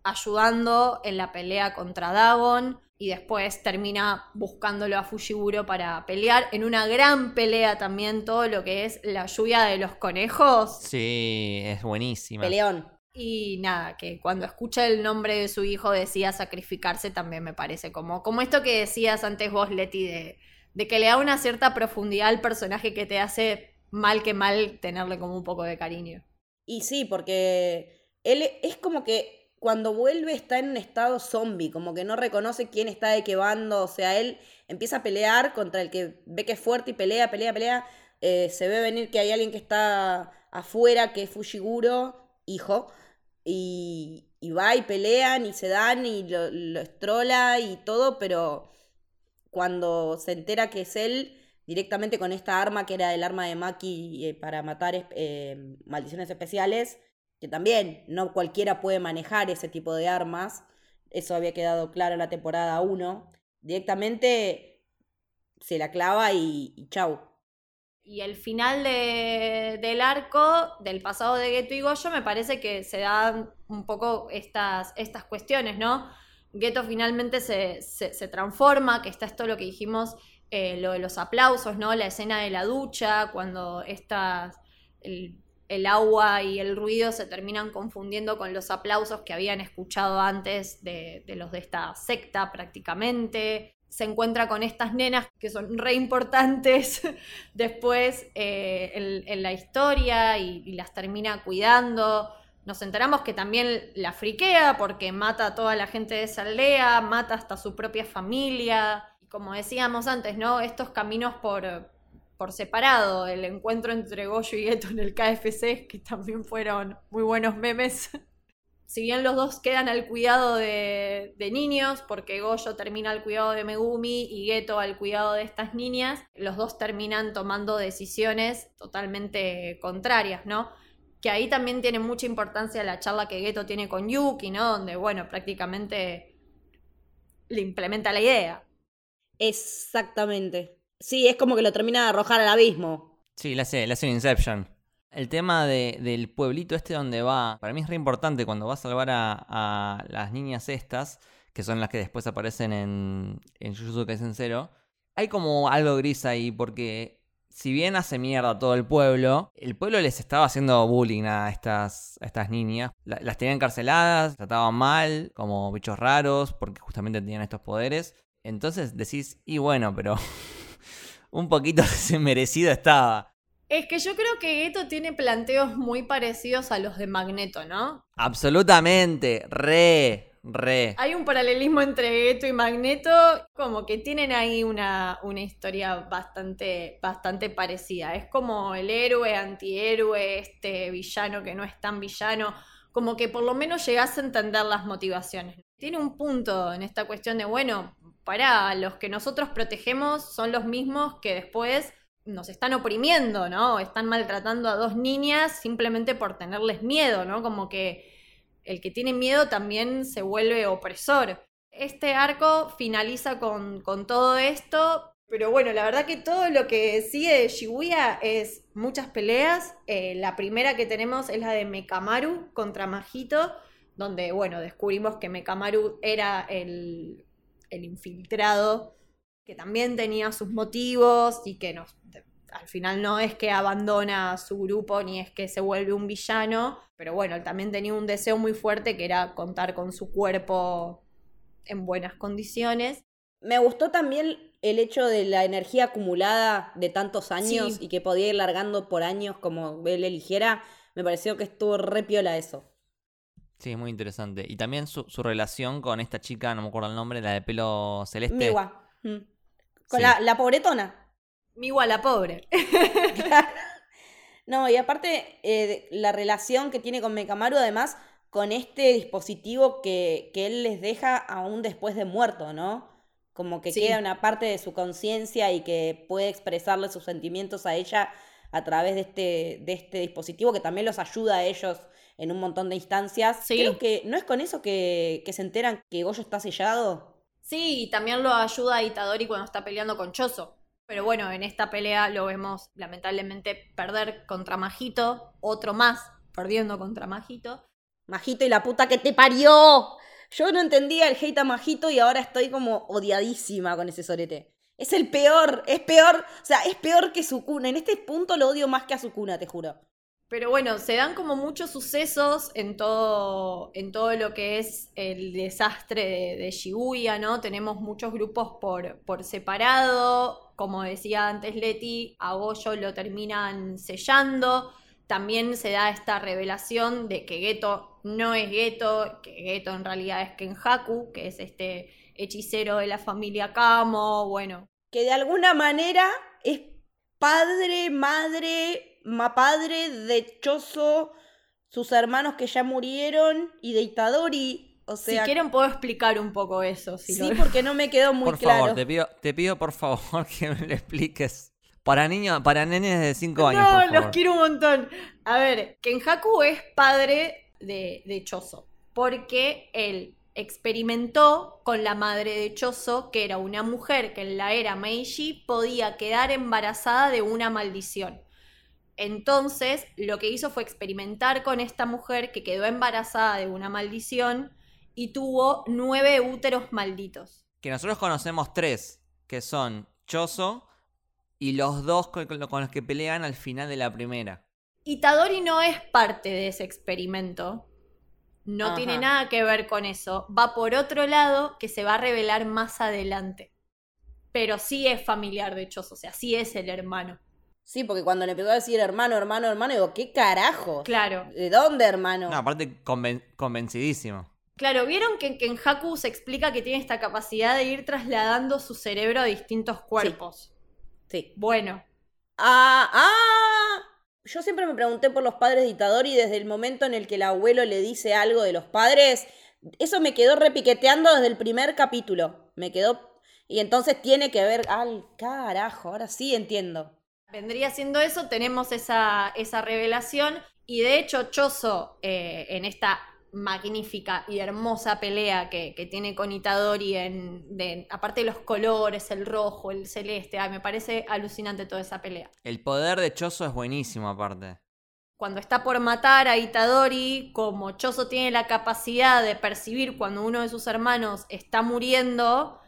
ayudando en la pelea contra Dagon y después termina buscándolo a Fushiguro para pelear en una gran pelea también todo lo que es la lluvia de los conejos Sí, es buenísima. Peleón. y nada, que cuando escucha el nombre de su hijo decía sacrificarse también me parece como, como esto que decías antes vos Leti de, de que le da una cierta profundidad al personaje que te hace mal que mal tenerle como un poco de cariño. Y sí, porque él es como que cuando vuelve está en un estado zombie, como que no reconoce quién está de qué bando, o sea, él empieza a pelear contra el que ve que es fuerte y pelea, pelea, pelea, eh, se ve venir que hay alguien que está afuera, que es Fushiguro, hijo, y, y va y pelean y se dan y lo, lo estrola y todo, pero cuando se entera que es él, directamente con esta arma que era el arma de Maki eh, para matar eh, maldiciones especiales, que también no cualquiera puede manejar ese tipo de armas, eso había quedado claro en la temporada 1, directamente se la clava y, chau. Y el final de- del arco del pasado de Geto y Goyo me parece que se dan un poco estas, estas cuestiones, ¿no? Geto finalmente se, se- transforma, que está esto lo que dijimos, eh, lo de los aplausos, ¿no? La escena de la ducha, cuando el, el agua y el ruido se terminan confundiendo con los aplausos que habían escuchado antes de, de los de esta secta prácticamente. Se encuentra con estas nenas que son re importantes después eh, en, la historia y las termina cuidando. Nos enteramos que también la friquea porque mata a toda la gente de esa aldea, mata hasta su propia familia. Y como decíamos antes, ¿no? Estos caminos por, por separado, el encuentro entre Goyo y Geto en el KFC, que también fueron muy buenos memes. si bien los dos quedan al cuidado de, de niños, porque Goyo termina al cuidado de Megumi y Geto al cuidado de estas niñas, los dos terminan tomando decisiones totalmente contrarias, ¿no? Que ahí también tiene mucha importancia la charla que Geto tiene con Yuki, ¿no? Donde, bueno, prácticamente le implementa la idea. Exactamente. Sí, es como que lo termina de arrojar al abismo. Sí, le hace, le hace un Inception. El tema de- del pueblito este donde va, para mí es re importante cuando va a salvar a, a las niñas estas, que son las que después aparecen en, en Jujutsu Kaisen Zero. Hay como algo gris ahí, porque si bien hace mierda todo el pueblo, el pueblo les estaba haciendo bullying a estas, a estas niñas. La- las tenían encarceladas, trataban mal, como bichos raros, porque justamente tenían estos poderes. Entonces decís, y bueno, pero un poquito merecido estaba. Es que yo creo que Geto tiene planteos muy parecidos a los de Magneto, ¿no? Absolutamente, re, re. Hay un paralelismo entre Geto y Magneto, como que tienen ahí una, una historia bastante, bastante parecida. Es como el héroe, antihéroe, este villano que no es tan villano, como que por lo menos llegás a entender las motivaciones. Tiene un punto en esta cuestión de, bueno, para los que nosotros protegemos son los mismos que después nos están oprimiendo, ¿no? Están maltratando a dos niñas simplemente por tenerles miedo, ¿no? Como que el que tiene miedo también se vuelve opresor. Este arco finaliza con, con todo esto, pero bueno, la verdad que todo lo que sigue de Shibuya es muchas peleas. Eh, la primera que tenemos es la de Mekamaru contra Majito, donde, bueno, descubrimos que Mekamaru era el, el infiltrado, que también tenía sus motivos y que nos, al final no es que abandona su grupo ni es que se vuelve un villano, pero bueno, él también tenía un deseo muy fuerte que era contar con su cuerpo en buenas condiciones. Me gustó también el hecho de la energía acumulada de tantos años Sí. y que podía ir largando por años como él eligiera. Me pareció que estuvo re piola eso. Sí, es muy interesante. Y también su, su relación con esta chica, no me acuerdo el nombre, la de pelo celeste. Miwa. Mm. Con Sí. la, la pobretona. Miwa la pobre. No, y aparte eh, la relación que tiene con Mekamaru, además, con este dispositivo que, que él les deja aún después de muerto, ¿no? Como que Sí. queda una parte de su conciencia y que puede expresarle sus sentimientos a ella a través de este, de este dispositivo que también los ayuda a ellos en un montón de instancias. Sí. Creo que no es con eso que, que se enteran que Goyo está sellado. Sí, y también lo ayuda a Itadori cuando está peleando con Choso. Pero bueno, en esta pelea lo vemos lamentablemente perder contra Majito, otro más perdiendo contra Majito. Majito y la puta que te parió. Yo no entendía el hate a Majito y ahora estoy como odiadísima con ese sorete. Es el peor, es peor, o sea, es peor que Sukuna. En este punto lo odio más que a Sukuna, te juro. Pero bueno, se dan como muchos sucesos en todo, en todo lo que es el desastre de, Shibuya, ¿no? Tenemos muchos grupos por, por separado. Como decía antes Leti, a Goyo lo terminan sellando. también se da esta revelación de que Geto no es Geto, que Geto en realidad es Kenhaku, que es este hechicero de la familia Kamo, bueno. Que de alguna manera es padre, madre, ma padre de Choso, sus hermanos que ya murieron y de Itadori. O sea, si quieren puedo explicar un poco eso. Si sí, lo- porque no me quedó muy por claro. favor, te pido, te pido por favor que me lo expliques. Para niños, para nenes de 5 años, No, por los favor. quiero un montón. A ver, Kenhaku es padre de, de Choso, porque él experimentó con la madre de Choso, que era una mujer que en la era Meiji podía quedar embarazada de una maldición. Entonces, lo que hizo fue experimentar con esta mujer que quedó embarazada de una maldición y tuvo nueve úteros malditos. Que nosotros conocemos tres, que son Choso y los dos con, con los que pelean al final de la primera. Itadori no es parte de ese experimento. No Ajá. tiene nada que ver con eso. Va por otro lado que se va a revelar más adelante. Pero sí es familiar de Choso, o sea, sí es el hermano. Sí, porque cuando le empezó a decir hermano, hermano, hermano, digo, ¿qué carajo? Claro. ¿De dónde, hermano? No, aparte conven- convencidísimo. Claro, ¿vieron que en Kenhaku se explica que tiene esta capacidad de ir trasladando su cerebro a distintos cuerpos? Sí. Bueno, Ah, ah. Yo siempre me pregunté por los padres de Itadori desde el momento en el que el abuelo le dice algo de los padres. Eso me quedó repiqueteando desde el primer capítulo. Me quedó. Y entonces tiene que ver. Al carajo, ahora sí entiendo. Vendría siendo eso, tenemos esa, esa revelación y de hecho Choso eh, en esta magnífica y hermosa pelea que, que tiene con Itadori, en, de, aparte de los colores, el rojo, el celeste, ay, me parece alucinante toda esa pelea. El poder de Choso es buenísimo, aparte. Cuando está por matar a Itadori, como Choso tiene la capacidad de percibir cuando uno de sus hermanos está muriendo,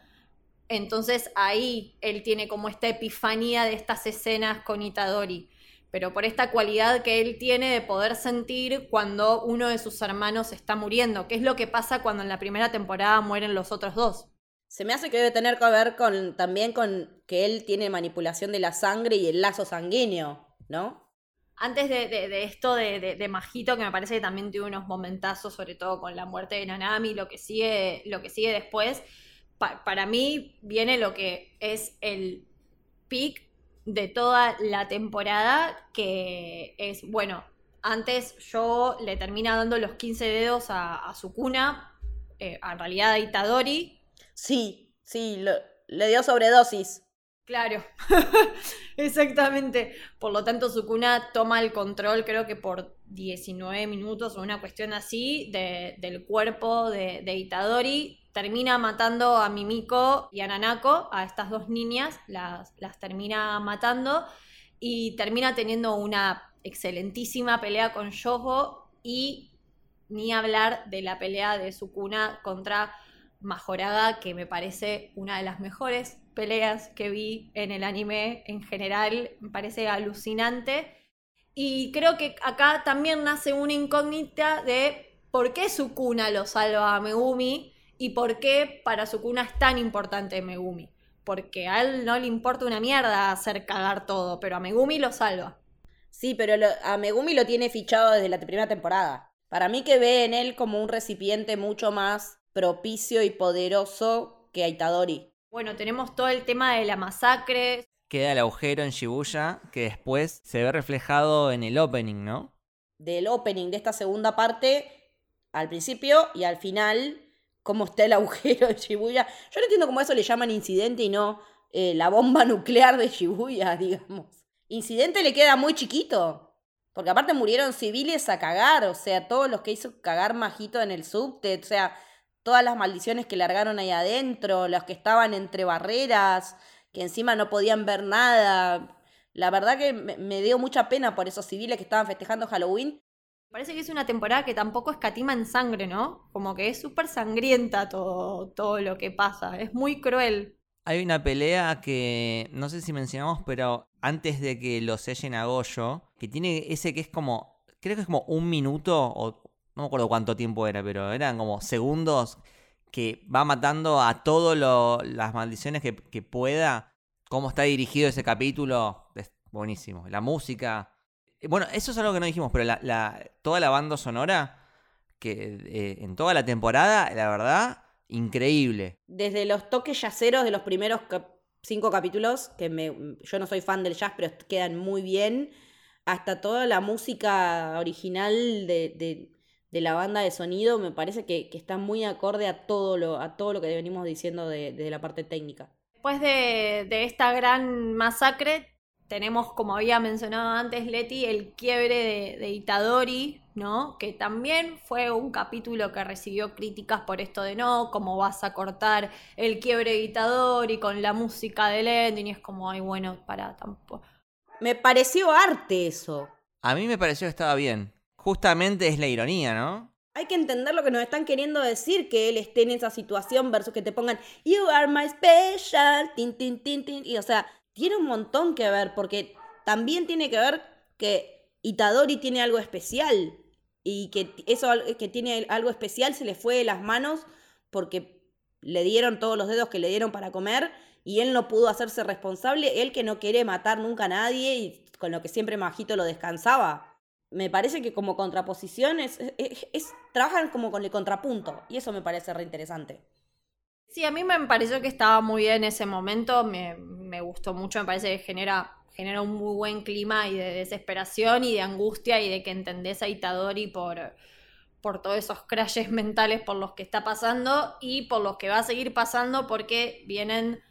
entonces ahí él tiene como esta epifanía de estas escenas con Itadori. Pero por esta cualidad que él tiene de poder sentir cuando uno de sus hermanos está muriendo, que es lo que pasa cuando en la primera temporada mueren los otros dos. Se me hace que debe tener que ver con también con que él tiene manipulación de la sangre y el lazo sanguíneo, ¿no? Antes de, de- de esto de, de- de Majito, que me parece que también tuvo unos momentazos, sobre todo con la muerte de Nanami, lo que sigue, lo que sigue después, pa- para mí viene lo que es el pic de toda la temporada, que es, bueno, antes yo le termina dando los 15 dedos a, a Sukuna, eh, en realidad a Itadori, Sí, sí, le dio sobredosis. Claro, exactamente. Por lo tanto, Sukuna toma el control, creo que por 19 minutos o una cuestión así, de- del cuerpo de, de Itadori. Termina matando a Mimiko y a Nanako, a estas dos niñas, las, las termina matando y termina teniendo una excelentísima pelea con Yogo y ni hablar de la pelea de Sukuna contra Majoraga, que me parece una de las mejores peleas que vi en el anime en general, me parece alucinante. Y creo que acá también nace una incógnita de por qué Sukuna lo salva a Megumi y por qué para Sukuna es tan importante Megumi. Porque a él no le importa una mierda hacer cagar todo, pero a Megumi lo salva. Sí, pero a Megumi lo tiene fichado desde la primera temporada. Para mí que ve en él como un recipiente mucho más propicio y poderoso que a Itadori. Bueno, tenemos todo el tema de la masacre, Queda el agujero en Shibuya que después se ve reflejado en el opening, ¿no? Del opening de esta segunda parte, al principio y al final, cómo está el agujero de Shibuya. Yo no entiendo cómo a eso le llaman incidente y no eh, la bomba nuclear de Shibuya, digamos. Incidente le queda muy chiquito. Porque aparte murieron civiles a cagar, o sea, todos los que hizo cagar Majito en el subte, o sea, todas las maldiciones que largaron ahí adentro, los que estaban entre barreras, que encima no podían ver nada. La verdad que me, dio mucha pena por esos civiles que estaban festejando Halloween. Parece que es una temporada que tampoco escatima en sangre, ¿no? Como que es súper sangrienta todo, todo lo que pasa. Es muy cruel. Hay una pelea que no sé si mencionamos, pero antes de que lo sellen a Goyo, que tiene ese que es como, creo que es como un minuto, o no me acuerdo cuánto tiempo era, pero eran como segundos que va matando a todas las maldiciones que, pueda. Cómo está dirigido ese capítulo, es buenísimo. La música, Bueno, eso es algo que no dijimos, pero toda la banda sonora, que eh, en toda la temporada, la verdad, increíble. Desde los toques yaceros de los primeros cinco capítulos, que yo no soy fan del jazz, pero quedan muy bien, hasta toda la música original de- de la banda de sonido, me parece que, que está muy acorde a todo lo, a todo lo que venimos diciendo de, de la parte técnica. Después de, de esta gran masacre, tenemos, como había mencionado antes Leti, el quiebre de, de Itadori, ¿no? Que también fue un capítulo que recibió críticas por esto de no, cómo vas a cortar el quiebre de Itadori con la música del ending, y es como, ay, bueno, para tampoco. Me pareció arte eso. A mí me pareció que estaba bien. Justamente es la ironía, ¿no? Hay que entender lo que nos están queriendo decir, que él esté en esa situación versus que te pongan You are my special, tin, tin, tin, tin. Y o sea, tiene un montón que ver, porque también tiene que ver que Itadori tiene algo especial. Y que eso que tiene algo especial se le fue de las manos porque le dieron todos los dedos que le dieron para comer y él no pudo hacerse responsable. Él que no quiere matar nunca a nadie y con lo que siempre Majito lo descansaba me parece que como contraposición es, es- es- trabajan como con el contrapunto y eso me parece re interesante. Sí, a mí me pareció que estaba muy bien ese momento, me, me gustó mucho, me parece que genera, genera un muy buen clima y de desesperación y de angustia y de que entendés a Itadori por, por todos esos crashes mentales por los que está pasando y por los que va a seguir pasando porque vienen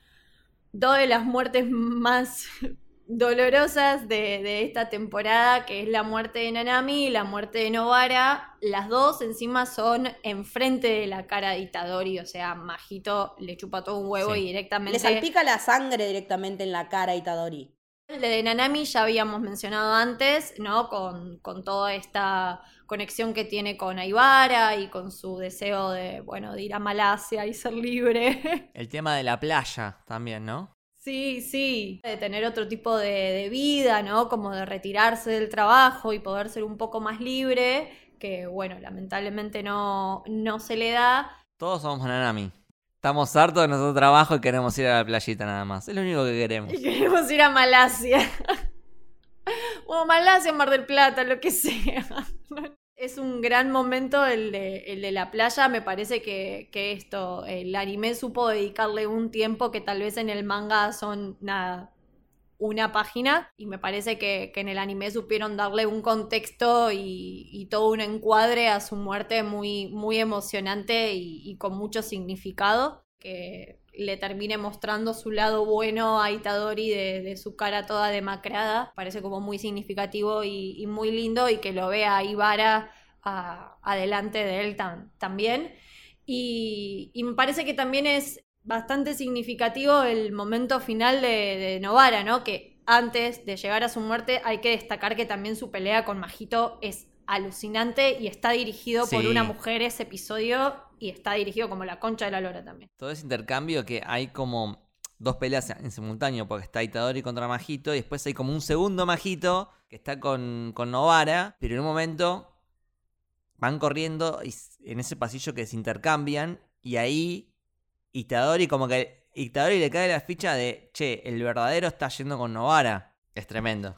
dos de las muertes más dolorosas de, de esta temporada, que es la muerte de Nanami y la muerte de Novara. Las dos encima son enfrente de la cara de Itadori, o sea, Majito le chupa todo un huevo Sí. y directamente... Le salpica la sangre directamente en la cara a Itadori. El de Nanami ya habíamos mencionado antes, ¿no? Con, con toda esta conexión que tiene con Aibara y con su deseo de, bueno, de ir a Malasia y ser libre. El tema de la playa también, ¿no? Sí, sí, de tener otro tipo de, de vida, ¿no? Como de retirarse del trabajo y poder ser un poco más libre, que bueno, lamentablemente no, no se le da. Todos somos Nanami. Estamos hartos de nuestro trabajo y queremos ir a la playita nada más. Es lo único que queremos. Y queremos ir a Malasia. o Malasia, Mar del Plata, lo que sea. Es un gran momento el de, el de la playa. Me parece que, esto, el anime supo dedicarle un tiempo que tal vez en el manga son nada, una página. Y me parece que, que en el anime supieron darle un contexto y, y todo un encuadre a su muerte muy, muy emocionante y, y con mucho significado. Que le termine mostrando su lado bueno a Itadori de, de su cara toda demacrada. Parece como muy significativo y, y muy lindo y que lo vea a Ibara a- adelante de él tam- también. Y, y me parece que también es bastante significativo el momento final de, de Novara, ¿no? Que antes de llegar a su muerte hay que destacar que también su pelea con Majito es alucinante y está dirigido por una mujer ese episodio y está dirigido como la concha de la lora también. Todo ese intercambio que hay como dos peleas en simultáneo, porque está Itadori contra Majito, y después hay como un segundo Majito que está con, con Novara, pero en un momento van corriendo y en ese pasillo que se intercambian, y ahí Itadori como que Itadori le cae la ficha de, che, el verdadero está yendo con Novara. Es tremendo.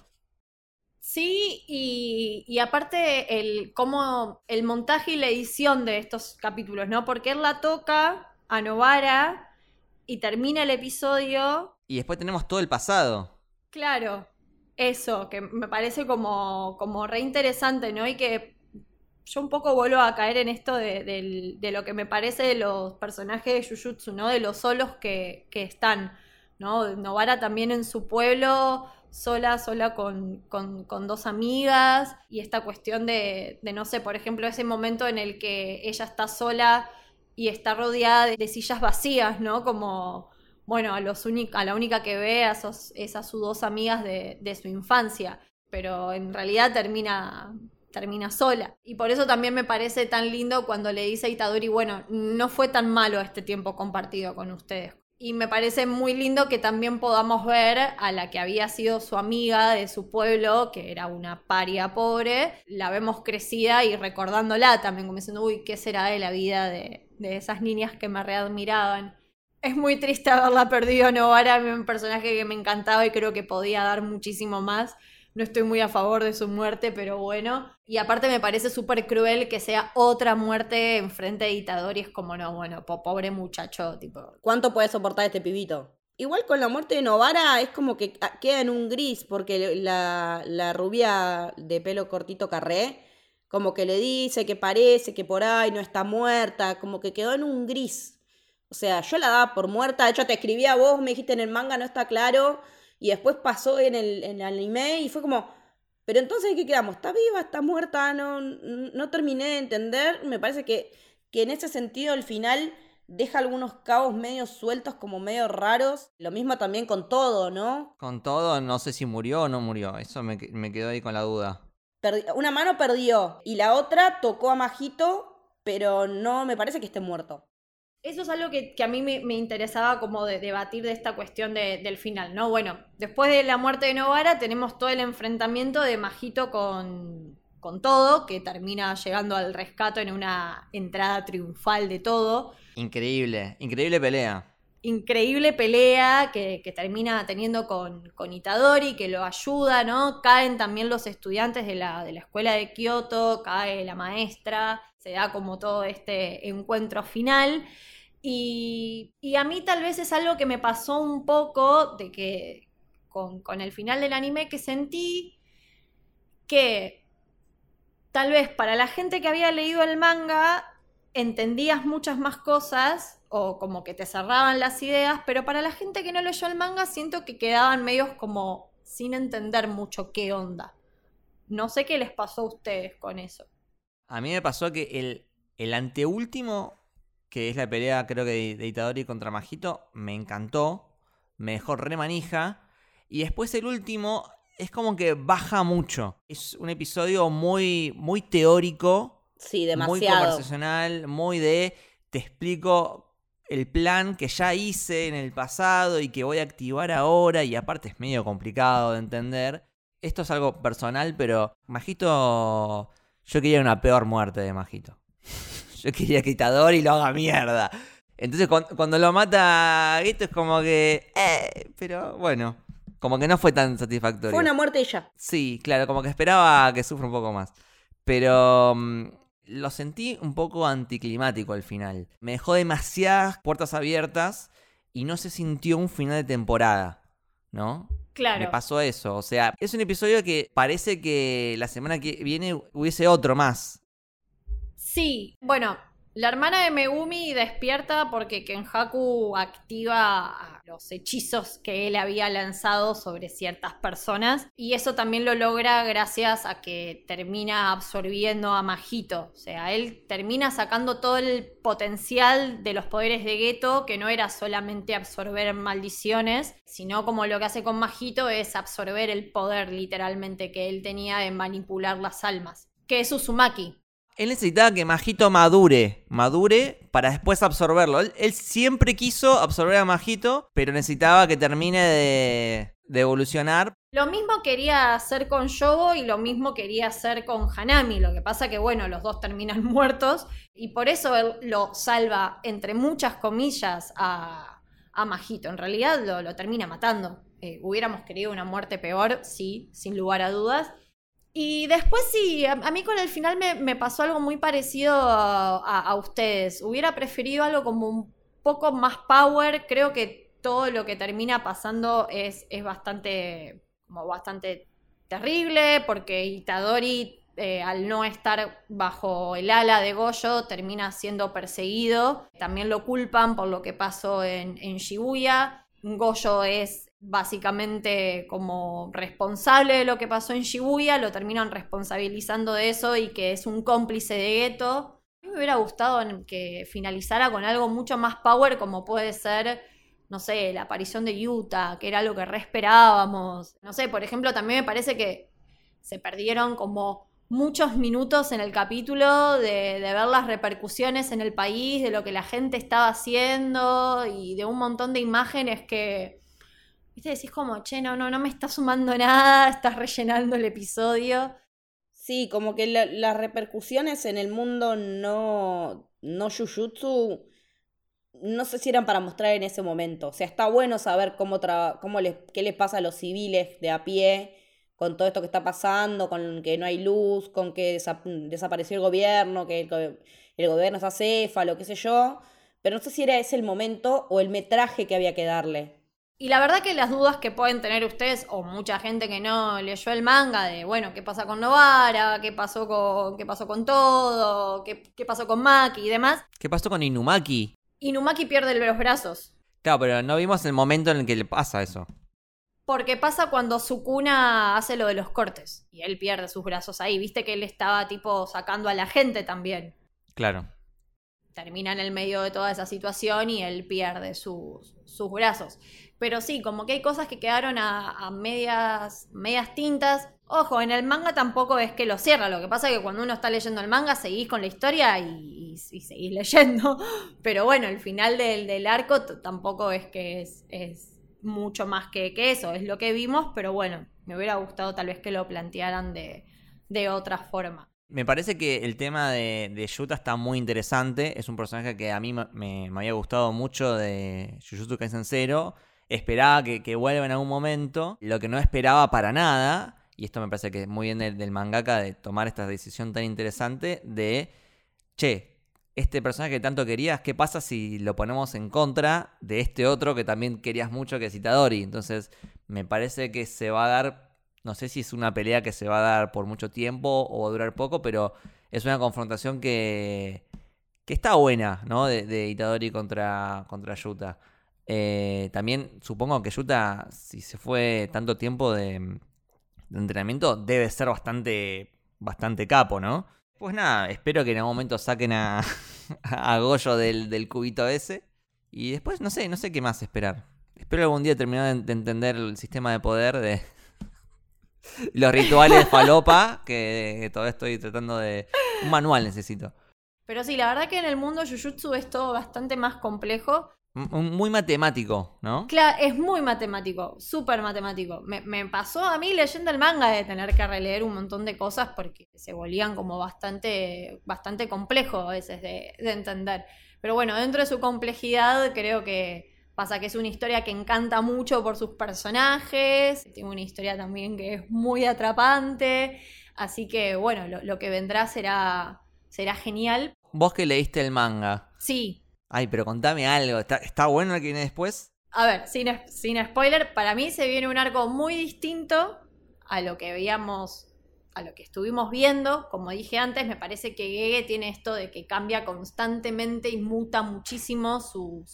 Sí, y, y aparte el cómo el montaje y la edición de estos capítulos, ¿no? Porque él la toca a Novara y termina el episodio. Y después tenemos todo el pasado. Claro, eso, que me parece como, como re interesante, ¿no? Y que yo un poco vuelvo a caer en esto de, lo que me parece de los personajes de Jujutsu, ¿no? De los solos que, que están, ¿no? Novara también en su pueblo, sola, sola con, con- dos amigas, y esta cuestión de, no sé, por ejemplo, ese momento en el que ella está sola y está rodeada de, sillas vacías, ¿no? Como, bueno, a, los a la única que ve a esos- es a sus dos amigas de, de su infancia, pero en realidad termina, termina sola. Y por eso también me parece tan lindo cuando le dice a Itadori, bueno, no fue tan malo este tiempo compartido con ustedes. Y me parece muy lindo que también podamos ver a la que había sido su amiga de su pueblo, que era una paria pobre, la vemos crecida y recordándola también, como diciendo, uy, ¿qué será de la vida de, de esas niñas que me readmiraban? Es muy triste haberla perdido mí un personaje que me encantaba y creo que podía dar muchísimo más, no estoy muy a favor de su muerte, pero bueno. Y aparte me parece súper cruel que sea otra muerte enfrente de Itadori. Es como, no, bueno, pobre muchacho, tipo. ¿Cuánto puede soportar este pibito? Igual con la muerte de Novara es como que queda en un gris, porque la, la rubia de pelo cortito Carré, como que le dice que parece que por ahí no está muerta, como que quedó en un gris. O sea, yo la daba por muerta, de hecho te escribí a vos, me dijiste en el manga no está claro, y después pasó en el anime y fue como, pero entonces ¿qué quedamos? ¿Está viva? ¿Está muerta? No, no terminé de entender. Me parece que, que en ese sentido el final deja algunos cabos medio sueltos, como medio raros. Lo mismo también con todo, ¿no? Con todo, no sé si murió o no murió. Eso me, me quedó ahí con la duda. una mano perdió y la otra tocó a Majito, pero no me parece que esté muerto. Eso es algo que, a mí me, interesaba como de debatir de esta cuestión del final, ¿no? Bueno, después de la muerte de Novara tenemos todo el enfrentamiento de Majito con, con todo, que termina llegando al rescate en una entrada triunfal de todo. Increíble, increíble pelea. Increíble pelea que, termina teniendo con, con, Itadori, que lo ayuda, ¿no? Caen también los estudiantes de la, de la escuela de Kioto, cae la maestra, se da como todo este encuentro final. Y, a mí tal vez es algo que me pasó un poco de que con, el final del anime que sentí que tal vez para la gente que había leído el manga entendías muchas más cosas o como que te cerraban las ideas, pero para la gente que no leyó el manga siento que quedaban medios como sin entender mucho qué onda. No sé qué les pasó a ustedes con eso. A mí me pasó que el, el anteúltimo que es la pelea creo que de, Itadori contra Majito, me encantó, me dejó re manija. Y después el último es como que baja mucho. Es un episodio muy, muy teórico. Sí, demasiado. Muy conversacional, muy de te explico el plan que ya hice en el pasado y que voy a activar ahora y aparte es medio complicado de entender. Esto es algo personal, pero Majito, yo quería una peor muerte de Majito. Yo quería que y lo haga mierda. Entonces cuando, lo mata Geto es como que... Eh, pero bueno, como que no fue tan satisfactorio. Fue una muerte ella. Sí, claro, como que esperaba que sufra un poco más. Pero mm, lo sentí un poco anticlimático al final. Me dejó demasiadas puertas abiertas y no se sintió un final de temporada, ¿no? Claro. Me pasó eso. O sea, es un episodio que parece que la semana que viene hubiese otro más. Sí, bueno, la hermana de Megumi despierta porque Kenhaku activa los hechizos que él había lanzado sobre ciertas personas y eso también lo logra gracias a que termina absorbiendo a Majito, o sea, él termina sacando todo el potencial de los poderes de Geto, que no era solamente absorber maldiciones, sino como lo que hace con Majito es absorber el poder literalmente que él tenía de manipular las almas, que es Uzumaki, él necesitaba que Majito madure, madure para después absorberlo. Él, siempre quiso absorber a Majito, pero necesitaba que termine de, evolucionar. Lo mismo quería hacer con Yogo y lo mismo quería hacer con Hanami. Lo que pasa que, bueno, los dos terminan muertos y por eso él lo salva, entre muchas comillas, a, Majito. En realidad lo, termina matando. Eh, hubiéramos querido una muerte peor, sí, sin lugar a dudas. Y después sí, a, mí con el final me, pasó algo muy parecido a, ustedes. Hubiera preferido algo como un poco más power. Creo que todo lo que termina pasando es, es bastante, como bastante terrible, porque Itadori, eh, al no estar bajo el ala de Goyo, termina siendo perseguido. También lo culpan por lo que pasó en, en Shibuya. Goyo es básicamente como responsable de lo que pasó en Shibuya, lo terminan responsabilizando de eso y que es un cómplice de gueto. Me hubiera gustado que finalizara con algo mucho más power como puede ser, no sé, la aparición de Utah, que era algo que re esperábamos. No sé, por ejemplo, también me parece que se perdieron como muchos minutos en el capítulo de, de, ver las repercusiones en el país, de lo que la gente estaba haciendo y de un montón de imágenes que Viste, decís como, che, no, no, no me está sumando nada, estás rellenando el episodio. Sí, como que las repercusiones en el mundo no, no Jujutsu, no sé si eran para mostrar en ese momento. O sea, está bueno saber cómo, cómo les, qué les pasa a los civiles de a pie, con todo esto que está pasando, con que no hay luz, con que desapareció el gobierno, que el, el gobierno es acéfalo, qué sé yo. Pero no sé si era ese el momento o el metraje que había que darle. Y la verdad que las dudas que pueden tener ustedes, o mucha gente que no leyó el manga, de bueno, ¿qué pasa con Novara? ¿Qué pasó con, qué pasó con todo? ¿Qué, ¿Qué pasó con Maki y demás? ¿Qué pasó con Inumaki? Inumaki pierde los brazos. Claro, pero no vimos el momento en el que le pasa eso. Porque pasa cuando Sukuna hace lo de los cortes y él pierde sus brazos ahí. Viste que él estaba tipo sacando a la gente también. Claro. Termina en el medio de toda esa situación y él pierde sus, sus brazos. Pero sí, como que hay cosas que quedaron a, medias, medias tintas. Ojo, en el manga tampoco es que lo cierra. Lo que pasa es que cuando uno está leyendo el manga seguís con la historia y, seguís leyendo. Pero bueno, el final del, del arco tampoco es que es mucho más que, que, eso, es lo que vimos, pero bueno, me hubiera gustado tal vez que lo plantearan de, de otra forma. Me parece que el tema de, de, Yuta está muy interesante. Es un personaje que a mí me, me había gustado mucho de Jujutsu Kaisen Zero. Esperaba que, que, vuelva en algún momento. Lo que no esperaba para nada, y esto me parece que es muy bien del, del mangaka de tomar esta decisión tan interesante de, che, este personaje que tanto querías, ¿qué pasa si lo ponemos en contra de este otro que también querías mucho, que es Itadori? Entonces, me parece que se va a dar, no sé si es una pelea que se va a dar por mucho tiempo o va a durar poco, pero es una confrontación que, que está buena, ¿no? De, Itadori contra, contra Yuta. Eh, también supongo que Yuta, si se fue tanto tiempo de, de entrenamiento, debe ser bastante, bastante capo, ¿no? Pues nada, espero que en algún momento saquen a, a Goyo del, cubito ese. Y después no sé, no sé qué más esperar. Espero algún día terminar de, entender el sistema de poder de los rituales de falopa, que, todavía estoy tratando de... Un manual necesito. Pero sí, la verdad que en el mundo Jujutsu es todo bastante más complejo. Muy matemático, ¿no? Claro, es muy matemático, súper matemático. Me, pasó a mí leyendo el manga de tener que releer un montón de cosas porque se volvían como bastante, bastante complejo a veces de, de entender. Pero bueno, dentro de su complejidad creo que pasa que es una historia que encanta mucho por sus personajes, tiene una historia también que es muy atrapante, así que bueno, lo, lo que vendrá será, será genial. ¿Vos que leíste el manga? Sí, Ay, pero contame algo. ¿Está, bueno el que viene después? A ver, sin, sin spoiler, para mí se viene un arco muy distinto a lo que veíamos, a lo que estuvimos viendo. Como dije antes, me parece que Gege tiene esto de que cambia constantemente y muta muchísimo su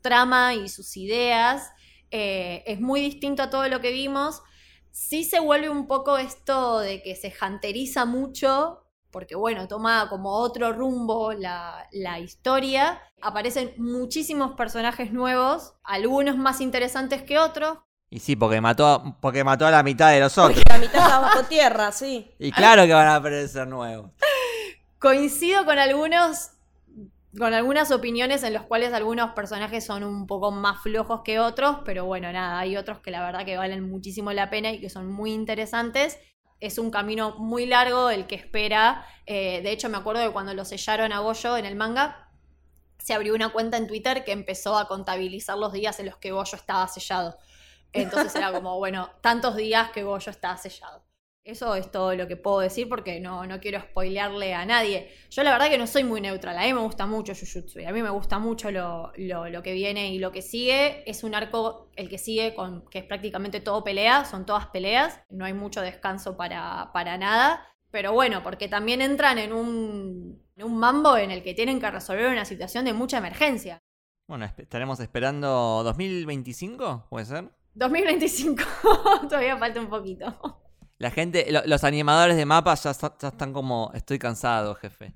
trama y sus ideas. Eh, es muy distinto a todo lo que vimos. Sí se vuelve un poco esto de que se janteriza mucho porque bueno, toma como otro rumbo la, historia. Aparecen muchísimos personajes nuevos, algunos más interesantes que otros. Y sí, porque mató, porque mató a la mitad de los otros. Porque la mitad está bajo tierra, sí. Y claro que van a aparecer nuevos. Coincido con algunos con algunas opiniones en las cuales algunos personajes son un poco más flojos que otros, pero bueno, nada, hay otros que la verdad que valen muchísimo la pena y que son muy interesantes es un camino muy largo el que espera. Eh, de hecho, me acuerdo de cuando lo sellaron a Goyo en el manga, se abrió una cuenta en Twitter que empezó a contabilizar los días en los que Goyo estaba sellado. Entonces era como, bueno, tantos días que Goyo estaba sellado. Eso es todo lo que puedo decir porque no, no quiero spoilearle a nadie. Yo la verdad que no soy muy neutral. A mí me gusta mucho Jujutsu y a mí me gusta mucho lo, lo, que viene y lo que sigue. Es un arco, el que sigue, con, que es prácticamente todo pelea, son todas peleas. No hay mucho descanso para, para nada. Pero bueno, porque también entran en un, en un mambo en el que tienen que resolver una situación de mucha emergencia. Bueno, estaremos esperando 2025, ¿puede ser? 2025, todavía falta un poquito. La gente, los animadores de mapas ya, están como, estoy cansado, jefe.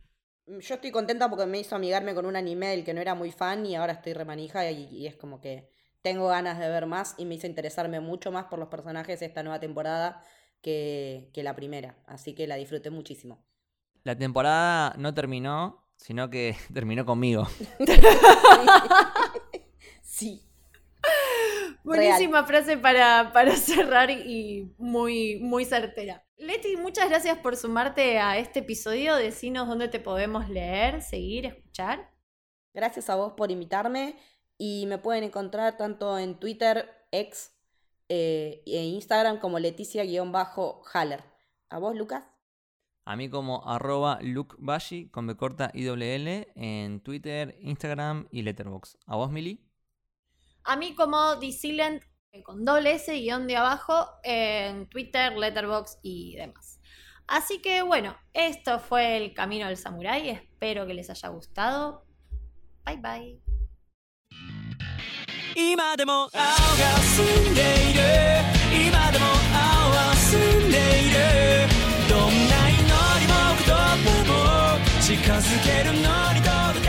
Mm, yo estoy contenta porque me hizo amigarme con un anime del que no era muy fan y ahora estoy remanija y, y es como que tengo ganas de ver más y me hizo interesarme mucho más por los personajes de esta nueva temporada que, que la primera. Así que la disfruté muchísimo. La temporada no terminó, sino que terminó conmigo. sí. Buenísima frase para, para, cerrar y muy, muy certera. Leti, muchas gracias por sumarte a este episodio. Decinos dónde te podemos leer, seguir, escuchar. Gracias a vos por invitarme y me pueden encontrar tanto en Twitter, ex, eh, e Instagram como Leticia-Haller. ¿A vos, Lucas? A mí como arroba lukebashi con B corta IWL en Twitter, Instagram y Letterboxd. ¿A vos, Mili? A mí como Dsilent con doble S guión de abajo en Twitter, Letterboxd y demás. Así que bueno, esto fue el Camino del Samurái. Espero que les haya gustado. Bye bye. 今でも青が澄んでいる今でも青は澄んでいるどんな祈りも言葉も近づけるのに届か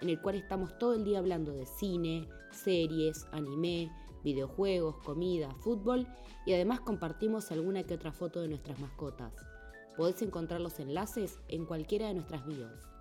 en el cual estamos todo el día hablando de cine, series, anime, videojuegos, comida, fútbol y además compartimos alguna que otra foto de nuestras mascotas. Podés encontrar los enlaces en cualquiera de nuestras bios.